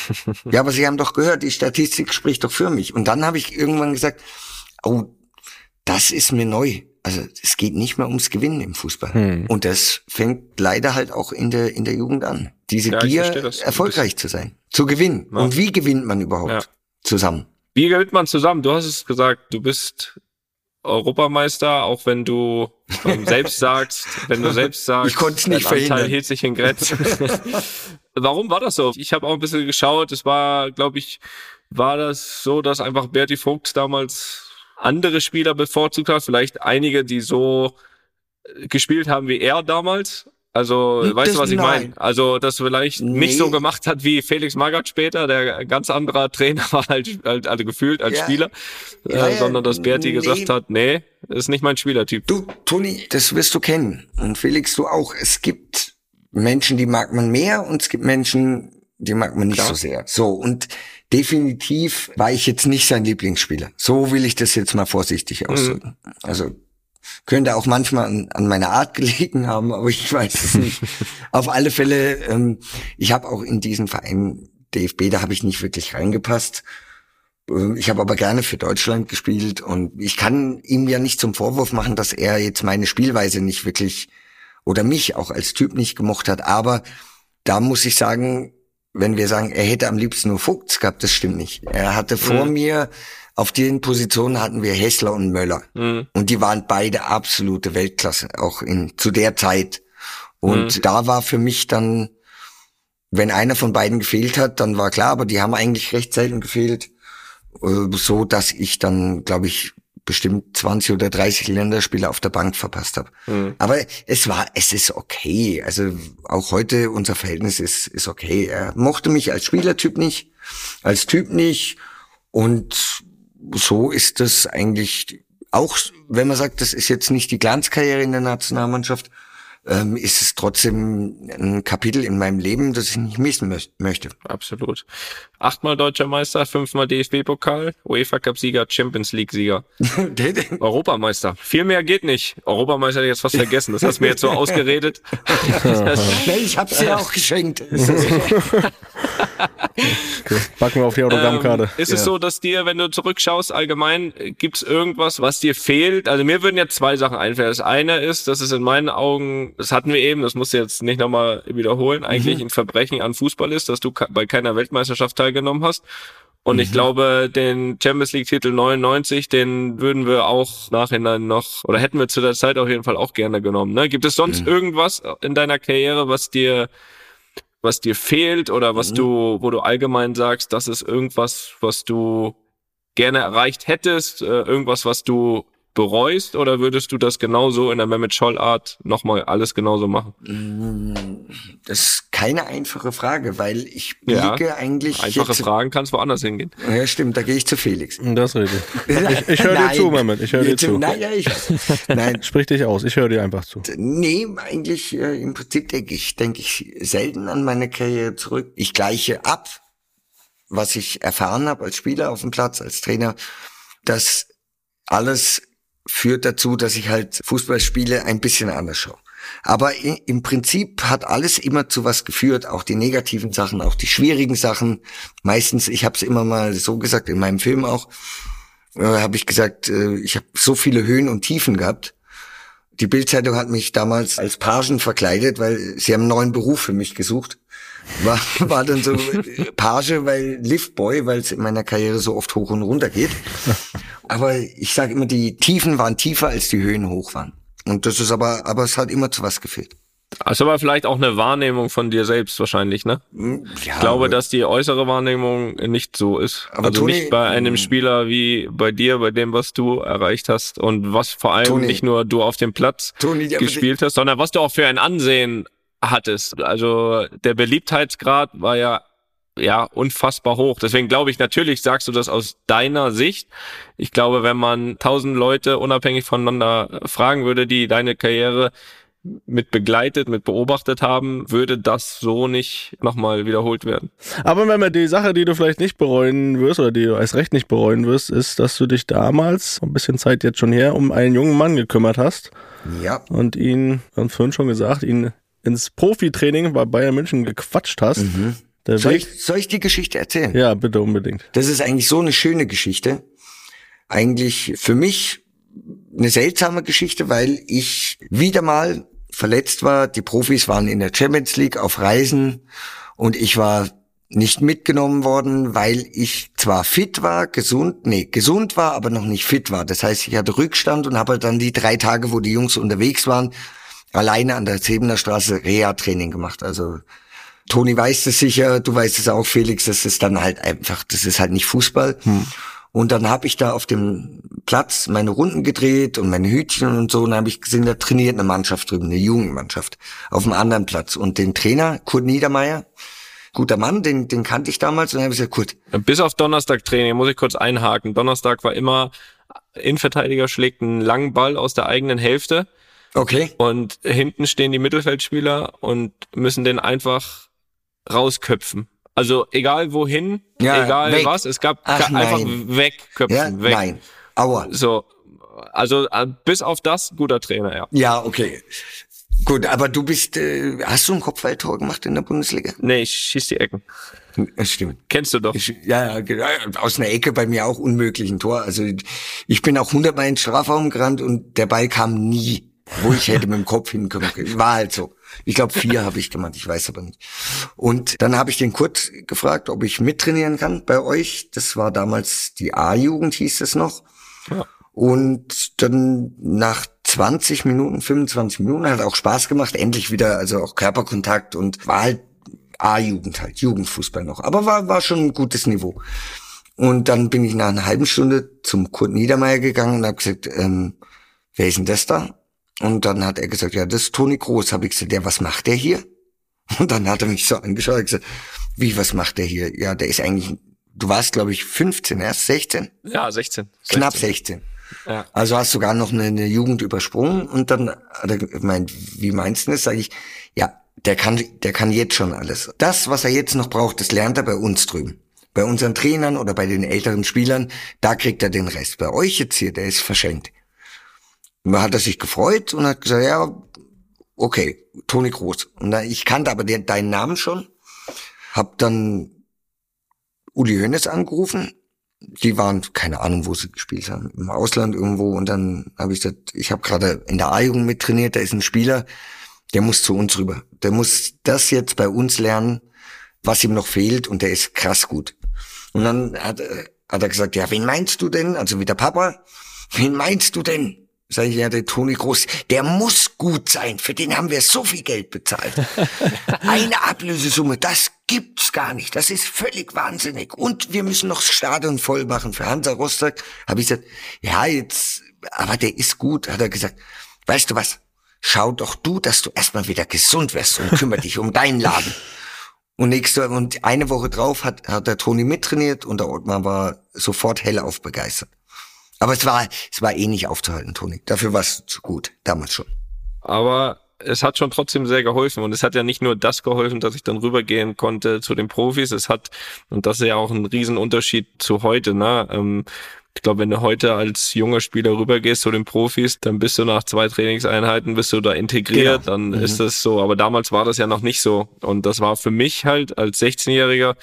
ja, aber sie haben doch gehört, die Statistik spricht doch für mich. Und dann habe ich irgendwann gesagt, oh, das ist mir neu. Also es geht nicht mehr ums Gewinnen im Fußball. Hm. Und das fängt leider halt auch in der, in der Jugend an. Diese ja, Gier, erfolgreich zu sein, zu gewinnen. Ja. Und wie gewinnt man überhaupt ja. zusammen? Wie gewinnt man zusammen? Du hast es gesagt, du bist Europameister, auch wenn du ähm, selbst sagst, wenn du selbst sagst, ich konnte nicht verhindern. Anteil hielt sich in Grenzen. Warum war das so? Ich habe auch ein bisschen geschaut. Es war, glaube ich, war das so, dass einfach Berti Vogt damals andere Spieler bevorzugt hat, vielleicht einige, die so äh, gespielt haben wie er damals, also, das weißt du, was ich meine? Also, das vielleicht nee. nicht so gemacht hat wie Felix Magath später, der ganz anderer Trainer war halt, halt also gefühlt als ja. Spieler, ja, äh, sondern dass Berti nee. gesagt hat, nee, ist nicht mein Spielertyp. Du, Toni, das wirst du kennen. Und Felix, du auch. Es gibt Menschen, die mag man mehr und es gibt Menschen, die mag man nicht Klar. so sehr. So, und definitiv war ich jetzt nicht sein Lieblingsspieler. So will ich das jetzt mal vorsichtig ausdrücken. Mhm. Also könnte auch manchmal an, an meiner Art gelegen haben, aber ich weiß es nicht. Auf alle Fälle, ähm, ich habe auch in diesen Verein DFB, da habe ich nicht wirklich reingepasst. Ähm, ich habe aber gerne für Deutschland gespielt und ich kann ihm ja nicht zum Vorwurf machen, dass er jetzt meine Spielweise nicht wirklich oder mich auch als Typ nicht gemocht hat. Aber da muss ich sagen, wenn wir sagen, er hätte am liebsten nur Vogts gehabt, das stimmt nicht. Er hatte vor Mhm. mir, auf den Positionen hatten wir Hessler und Möller. Mhm. Und die waren beide absolute Weltklasse, auch in, zu der Zeit. Und Mhm. da war für mich dann, wenn einer von beiden gefehlt hat, dann war klar, aber die haben eigentlich recht selten gefehlt, äh, so dass ich dann, glaube ich, bestimmt 20 oder 30 Länderspiele auf der Bank verpasst habe. Mhm. Aber es war, es ist okay. Also auch heute unser Verhältnis ist, ist okay. Er mochte mich als Spielertyp nicht, als Typ nicht. Und so ist das eigentlich auch, wenn man sagt, das ist jetzt nicht die Glanzkarriere in der Nationalmannschaft, ähm, ist es trotzdem ein Kapitel in meinem Leben, das ich nicht missen mö- möchte. Absolut. Achtmal deutscher Meister, fünfmal DFB-Pokal, UEFA Cup-Sieger, Champions League-Sieger, Europameister. Viel mehr geht nicht. Europameister hätte ich jetzt fast vergessen. Das hast du mir jetzt so ausgeredet. Nee, ich hab's dir auch geschenkt. Ist das- Packen wir auf die Autogrammkarte. Ähm, ist es so, dass dir, wenn du zurückschaust, allgemein, äh, gibt's irgendwas, was dir fehlt? Also mir würden jetzt zwei Sachen einfallen. Das eine ist, dass es in meinen Augen, das hatten wir eben, das musst du jetzt nicht nochmal wiederholen, eigentlich ein Verbrechen an Fußball ist, dass du bei keiner Weltmeisterschaft teilgenommen hast. Und ich glaube, den Champions League Titel 99, den würden wir auch nachhinein noch, oder hätten wir zu der Zeit auf jeden Fall auch gerne genommen. Ne? Gibt es sonst irgendwas in deiner Karriere, was dir was dir fehlt oder was du, wo du allgemein sagst, das ist irgendwas, was du gerne erreicht hättest, äh, irgendwas, was du bereust, oder würdest du das genauso in der Mehmet Scholl Art nochmal alles genauso machen? Das ist keine einfache Frage, weil ich Ja, blicke eigentlich Einfache jetzt, Fragen kannst woanders hingehen. Ja, stimmt, da gehe ich zu Felix. Das rede ich. Ich, höre dir zu, Mehmet. Ich höre dir zu. Nein, ja, ich, nein, Sprich dich aus. Ich höre dir einfach zu. nee, eigentlich äh, im Prinzip denke ich, denke ich selten an meine Karriere zurück. Ich gleiche ab, was ich erfahren habe als Spieler auf dem Platz, als Trainer. Das alles führt dazu, dass ich halt Fußballspiele ein bisschen anders schaue. Aber im Prinzip hat alles immer zu was geführt, auch die negativen Sachen, auch die schwierigen Sachen. Meistens, ich habe es immer mal so gesagt, in meinem Film auch, äh, habe ich gesagt, äh, ich habe so viele Höhen und Tiefen gehabt. Die Bildzeitung hat mich damals als Pagen verkleidet, weil sie haben einen neuen Beruf für mich gesucht. War, war dann so äh, Page, weil Liftboy, weil es in meiner Karriere so oft hoch und runter geht. Aber ich sage immer, die Tiefen waren tiefer, als die Höhen hoch waren. Und das ist aber, aber es hat immer zu was gefehlt. Also aber vielleicht auch eine Wahrnehmung von dir selbst wahrscheinlich, ne? Hm, Ja, Ich glaube, dass die äußere Wahrnehmung nicht so ist. Aber also Toni- nicht bei einem Mm. Spieler wie bei dir, bei dem, was du erreicht hast und was vor allem Toni- nicht nur du auf dem Platz Toni, gespielt hast, sondern was du auch für ein Ansehen hattest. Also der Beliebtheitsgrad war ja ja unfassbar hoch. Deswegen glaube ich, natürlich sagst du das aus deiner Sicht. Ich glaube, wenn man tausend Leute unabhängig voneinander fragen würde, die deine Karriere mit begleitet, mit beobachtet haben, würde das so nicht nochmal wiederholt werden. Aber wenn man die Sache, die du vielleicht nicht bereuen wirst oder die du als Recht nicht bereuen wirst, ist, dass du dich damals, ein bisschen Zeit jetzt schon her, um einen jungen Mann gekümmert hast Ja, und ihn, wir haben vorhin schon gesagt, ihn ins Profitraining bei Bayern München gequatscht hast. Der soll ich, soll ich die Geschichte erzählen? ja, bitte unbedingt. Das ist eigentlich so eine schöne Geschichte. Eigentlich für mich eine seltsame Geschichte, weil ich wieder mal verletzt war. Die Profis waren in der Champions League auf Reisen und ich war nicht mitgenommen worden, weil ich zwar fit war, gesund, nee, gesund war, aber noch nicht fit war. Das heißt, ich hatte Rückstand und habe dann die drei Tage, wo die Jungs unterwegs waren, alleine an der Zebener Straße Reha-Training gemacht. Also Toni weiß es sicher, du weißt es auch, Felix, das ist dann halt einfach, das ist halt nicht Fußball. Und dann habe ich da auf dem Platz meine Runden gedreht und meine Hütchen und so, und dann habe ich gesehen, da trainiert eine Mannschaft drüben, eine Jugendmannschaft, auf einem anderen Platz. Und den Trainer, Kurt Niedermeyer, guter Mann, den, den kannte ich damals, und dann habe ich gesagt, Kurt, Bis auf Donnerstag Training muss ich kurz einhaken. Donnerstag war immer Innenverteidiger schlägt einen langen Ball aus der eigenen Hälfte okay, und hinten stehen die Mittelfeldspieler und müssen den einfach rausköpfen. Also egal wohin, Ja, egal weg. was, es gab Ach, einfach nein. wegköpfen, ja, weg. nein, aua, So, also äh, bis auf das guter Trainer, ja. ja, okay. Gut, aber du bist, äh, hast du ein Kopfballtor gemacht in der Bundesliga? Nee, ich schieß die Ecken. Das stimmt. Kennst du doch. Ich, ja, ja, genau. aus einer Ecke bei mir auch unmöglich ein Tor. Also ich bin auch hundertmal in den Strafraum gerannt und der Ball kam nie, wo ich hätte mit dem Kopf hinkommen können. War halt so. Ich glaube, vier habe ich gemacht, ich weiß aber nicht. Und dann habe ich den Kurt gefragt, ob ich mittrainieren kann bei euch. Das war damals die A-Jugend, hieß es noch. Ja. Und dann nach 20 Minuten, 25 Minuten hat auch Spaß gemacht, endlich wieder, also auch Körperkontakt und war halt A-Jugend halt, Jugendfußball noch. Aber war, war schon ein gutes Niveau. Und dann bin ich nach einer halben Stunde zum Kurt Niedermeyer gegangen und habe gesagt, ähm, wer ist denn das da? Und dann hat er gesagt, ja, das ist Toni Groß. Habe ich gesagt, ja, was macht der hier? Und dann hat er mich so angeschaut und gesagt, wie, was macht der hier? Ja, der ist eigentlich, du warst, glaube ich, 15, erst 16? Ja, 16. 16. Knapp 16. Ja. Also hast sogar noch eine, eine Jugend übersprungen und dann hat er gemeint, wie meinst du das? Sag ich, ja, der kann, der kann jetzt schon alles. Das, was er jetzt noch braucht, das lernt er bei uns drüben. Bei unseren Trainern oder bei den älteren Spielern, da kriegt er den Rest. Bei euch jetzt hier, der ist verschenkt. Und da hat er sich gefreut und hat gesagt, ja, okay, Toni Groß. Und ich kannte aber den, deinen Namen schon, hab dann Uli Hönes angerufen. Die waren, keine Ahnung, wo sie gespielt haben, im Ausland irgendwo. Und dann habe ich gesagt, ich habe gerade in der A-Jugend mittrainiert, da ist ein Spieler, der muss zu uns rüber. Der muss das jetzt bei uns lernen, was ihm noch fehlt und der ist krass gut. Und dann hat, hat er gesagt, ja, wen meinst du denn? Also wie der Papa, wen meinst du denn? Sag ich, ja, der Toni Groß, der muss gut sein. Für den haben wir so viel Geld bezahlt. Eine Ablösesumme, das gibt's gar nicht. Das ist völlig wahnsinnig. Und wir müssen noch das Stadion voll machen für Hansa Rostock. Habe ich gesagt, ja, jetzt, aber der ist gut, hat er gesagt. Weißt du was? Schau doch du, dass du erstmal wieder gesund wirst und kümmere dich um deinen Laden. Und nächste und eine Woche drauf hat, hat der Toni mittrainiert und der Ottmar war sofort hellauf begeistert. Aber es war, es war eh nicht aufzuhalten, Toni. Dafür war es zu gut, damals schon. Aber es hat schon trotzdem sehr geholfen. Und es hat ja nicht nur das geholfen, dass ich dann rübergehen konnte zu den Profis. Es hat, und das ist ja auch ein Riesenunterschied zu heute, ne? Ähm, ich glaube, wenn du heute als junger Spieler rübergehst zu den Profis, dann bist du nach zwei Trainingseinheiten, bist du da integriert, genau. dann mhm. ist das so. Aber damals war das ja noch nicht so. Und das war für mich halt als 16-Jähriger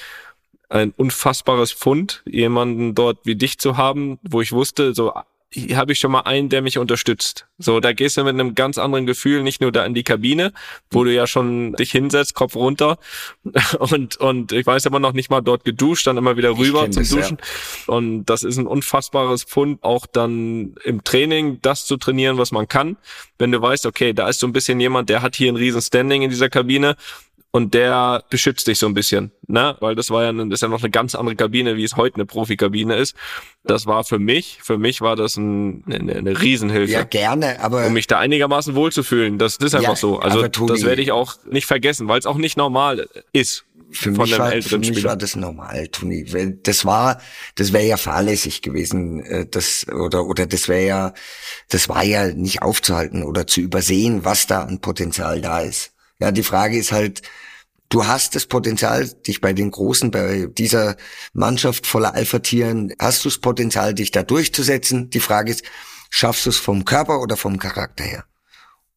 ein unfassbares Fund, jemanden dort wie dich zu haben, wo ich wusste, so hier habe ich schon mal einen, der mich unterstützt. So, da gehst du mit einem ganz anderen Gefühl nicht nur da in die Kabine, wo du ja schon dich hinsetzt, Kopf runter und und ich weiß aber noch nicht mal dort geduscht, dann immer wieder rüber zum das, Duschen. Ja. Und das ist ein unfassbares Fund, auch dann im Training das zu trainieren, was man kann. Wenn du weißt, okay, da ist so ein bisschen jemand, der hat hier ein riesen Standing in dieser Kabine und der beschützt dich so ein bisschen, ne? Weil das war ja, das ist ja noch eine ganz andere Kabine, wie es heute eine Profikabine ist. Das war für mich, für mich war das ein, eine, eine Riesenhilfe. Ja, gerne, aber. Um mich da einigermaßen wohlzufühlen. Das, das ist einfach ja, so. Also, das werde ich auch nicht vergessen, weil es auch nicht normal ist. Für mich, war, für mich war das normal, Toni. Das war, das wäre ja fahrlässig gewesen, äh, das, oder, oder das wäre ja, das war ja nicht aufzuhalten oder zu übersehen, was da an Potenzial da ist. Ja, die Frage ist halt, du hast das Potenzial, dich bei den Großen, bei dieser Mannschaft voller Alpha-Tieren, hast du das Potenzial, dich da durchzusetzen? Die Frage ist, schaffst du es vom Körper oder vom Charakter her?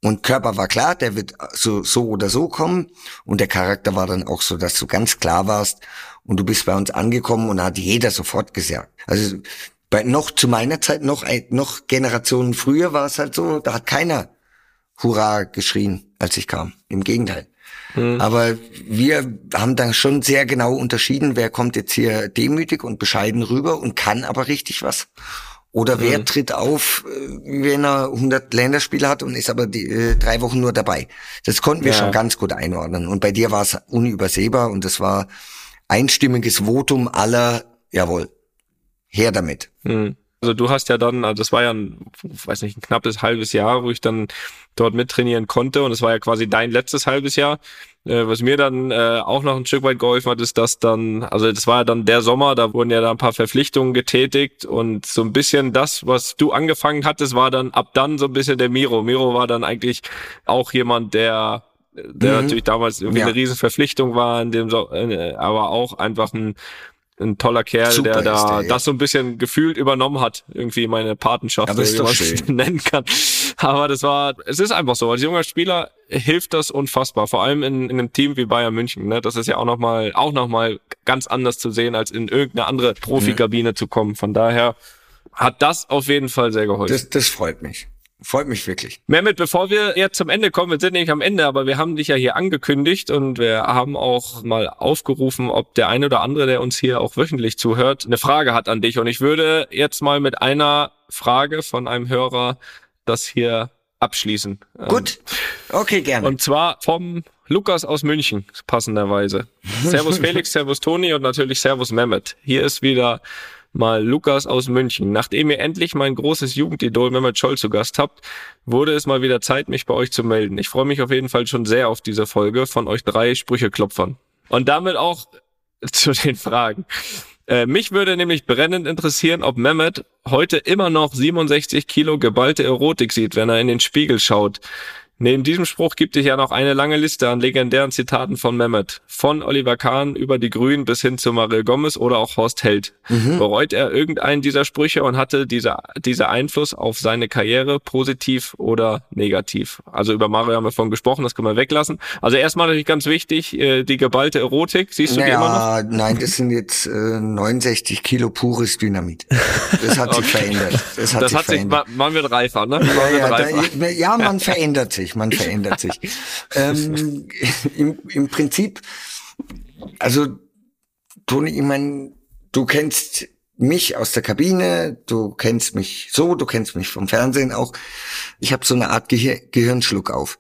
Und Körper war klar, der wird so, so oder so kommen. Und der Charakter war dann auch so, dass du ganz klar warst und du bist bei uns angekommen und hat jeder sofort gesagt. Also bei, noch zu meiner Zeit, noch, noch Generationen früher war es halt so, da hat keiner Hurra geschrien, als ich kam. Im Gegenteil. Mhm. Aber wir haben da schon sehr genau unterschieden, wer kommt jetzt hier demütig und bescheiden rüber und kann aber richtig was. Oder wer mhm. tritt auf, äh, wenn er 100 Länderspiele hat und ist aber die, äh, drei Wochen nur dabei. Das konnten wir ja. schon ganz gut einordnen. Und bei dir war es unübersehbar und es war einstimmiges Votum aller, jawohl, her damit. Mhm. Also du hast ja dann, also das war ja ein, weiß nicht, ein knappes halbes Jahr, wo ich dann dort mittrainieren konnte und es war ja quasi dein letztes halbes Jahr. Äh, was mir dann äh, auch noch ein Stück weit geholfen hat, ist, dass dann, also das war ja dann der Sommer, da wurden ja da ein paar Verpflichtungen getätigt und so ein bisschen das, was du angefangen hattest, war dann ab dann so ein bisschen der Miro. Miro war dann eigentlich auch jemand, der der mhm. natürlich damals irgendwie ja. eine riesen Verpflichtung war, in dem so, äh, aber auch einfach ein ein toller Kerl, Super der da der, ja. das so ein bisschen gefühlt übernommen hat, irgendwie meine Patenschaft, ja, wie man es nennen kann. Aber das war, es ist einfach so, als junger Spieler hilft das unfassbar, vor allem in, in einem Team wie Bayern München. Ne? Das ist ja auch nochmal, auch noch mal ganz anders zu sehen, als in irgendeine andere Profikabine mhm. zu kommen. Von daher hat das auf jeden Fall sehr geholfen. Das, das freut mich. Freut mich wirklich. Mehmet, bevor wir jetzt zum Ende kommen, wir sind nämlich am Ende, aber wir haben dich ja hier angekündigt und wir haben auch mal aufgerufen, ob der eine oder andere, der uns hier auch wöchentlich zuhört, eine Frage hat an dich. Und ich würde jetzt mal mit einer Frage von einem Hörer das hier abschließen. Gut, okay, gerne. Und zwar vom Lukas aus München, passenderweise. Servus Felix, Servus Toni und natürlich Servus Mehmet. Hier ist wieder mal Lukas aus München. Nachdem ihr endlich mein großes Jugendidol Mehmet Scholl zu Gast habt, wurde es mal wieder Zeit, mich bei euch zu melden. Ich freue mich auf jeden Fall schon sehr auf diese Folge von euch drei Sprücheklopfern. Und damit auch zu den Fragen. Äh, mich würde nämlich brennend interessieren, ob Mehmet heute immer noch 67 Kilo geballte Erotik sieht, wenn er in den Spiegel schaut. Neben diesem Spruch gibt es ja noch eine lange Liste an legendären Zitaten von Mehmet. Von Oliver Kahn über die Grünen bis hin zu Mario Gomez oder auch Horst Held. Mhm. Bereut er irgendeinen dieser Sprüche und hatte dieser, dieser Einfluss auf seine Karriere positiv oder negativ? Also über Mario haben wir vorhin gesprochen, das können wir weglassen. Also erstmal natürlich ganz wichtig, äh, die geballte Erotik. Siehst du naja, die immer noch? Nein, das sind jetzt äh, 69 Kilo pures Dynamit. Das hat sich verändert. Das hat, das sich, hat verändert. sich, man wird reifer, ne? Man ja, reifer. Da, ja, man verändert sich man verändert sich. ähm, im, Im Prinzip, also Toni, ich meine, du kennst mich aus der Kabine, du kennst mich so, du kennst mich vom Fernsehen auch. Ich habe so eine Art Gehir Gehirnschluck auf.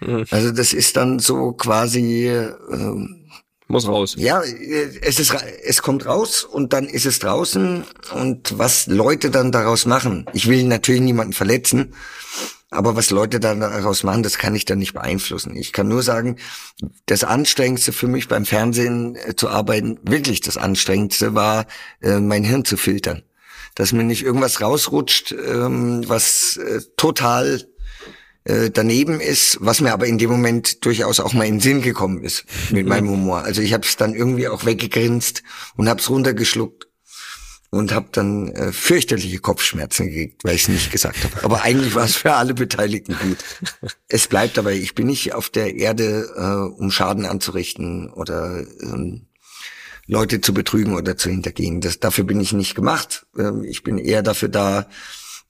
Mhm. Also das ist dann so quasi ähm, muss raus. Ja, es ist es kommt raus und dann ist es draußen und was Leute dann daraus machen. Ich will natürlich niemanden verletzen, aber was Leute daraus machen, das kann ich dann nicht beeinflussen. Ich kann nur sagen, das Anstrengendste für mich beim Fernsehen äh, zu arbeiten, wirklich das Anstrengendste war, äh, mein Hirn zu filtern. Dass mir nicht irgendwas rausrutscht, ähm, was äh, total daneben ist, was mir aber in dem Moment durchaus auch mal in den Sinn gekommen ist mit meinem Humor. Also ich habe es dann irgendwie auch weggegrinst und habe es runtergeschluckt und habe dann äh, fürchterliche Kopfschmerzen gekriegt, weil ich es nicht gesagt habe. Aber eigentlich war es für alle Beteiligten gut. Es bleibt dabei, ich bin nicht auf der Erde, äh, um Schaden anzurichten oder ähm, Leute zu betrügen oder zu hintergehen. Das, dafür bin ich nicht gemacht. Ähm, ich bin eher dafür da,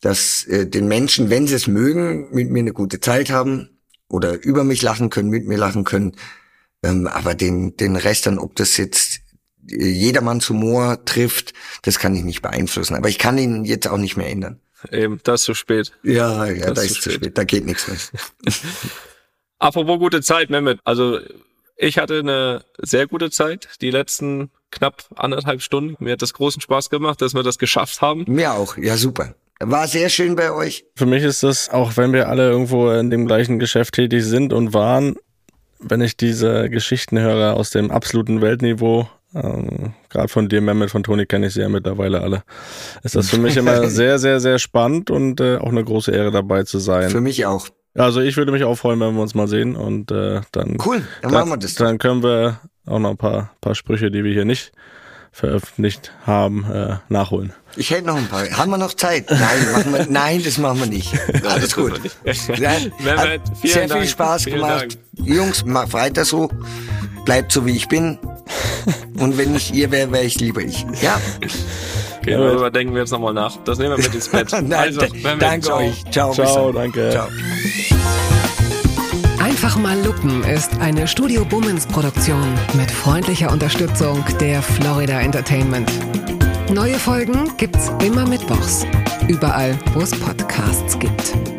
dass äh, den Menschen, wenn sie es mögen, mit mir eine gute Zeit haben oder über mich lachen können, mit mir lachen können. Ähm, aber den, den Rest dann, ob das jetzt jedermanns Humor trifft, das kann ich nicht beeinflussen. Aber ich kann ihn jetzt auch nicht mehr ändern. Eben, das ist zu spät. Ja, ja, das da ist zu spät. spät. Da geht nichts mehr. Apropos gute Zeit, Mehmet. Also ich hatte eine sehr gute Zeit, die letzten knapp anderthalb Stunden. Mir hat das großen Spaß gemacht, dass wir das geschafft haben. Mir auch, ja super. War sehr schön bei euch. Für mich ist das, auch wenn wir alle irgendwo in dem gleichen Geschäft tätig sind und waren, wenn ich diese Geschichten höre aus dem absoluten Weltniveau, ähm, Gerade von dir, Mehmet, von Toni kenne ich sie ja mittlerweile alle. Ist das für mich immer sehr, sehr, sehr spannend und äh, auch eine große Ehre dabei zu sein. Für mich auch. Also ich würde mich auch freuen, wenn wir uns mal sehen und äh, dann. Cool, dann, dann machen wir das. Dann können wir auch noch ein paar, paar Sprüche, die wir hier nicht veröffentlicht haben, äh, nachholen. Ich hätte noch ein paar. Haben wir noch Zeit? Nein, machen wir, nein, das machen wir nicht. Alles gut. Ja, hat sehr viel Spaß Vielen gemacht. Dank. Jungs, mach weiter so. Bleibt so, wie ich bin. Und wenn ich ihr wäre, wäre ich lieber ich. Ja. Okay, ja, darüber denken wir jetzt nochmal nach. Das nehmen wir mit ins Bett. Nein, also, danke ciao. euch. Ciao. Ciao, danke. Ciao. Einfach mal Lupen ist eine Studio Bummens Produktion mit freundlicher Unterstützung der Florida Entertainment. Neue Folgen gibt's immer mittwochs. Überall, wo es Podcasts gibt.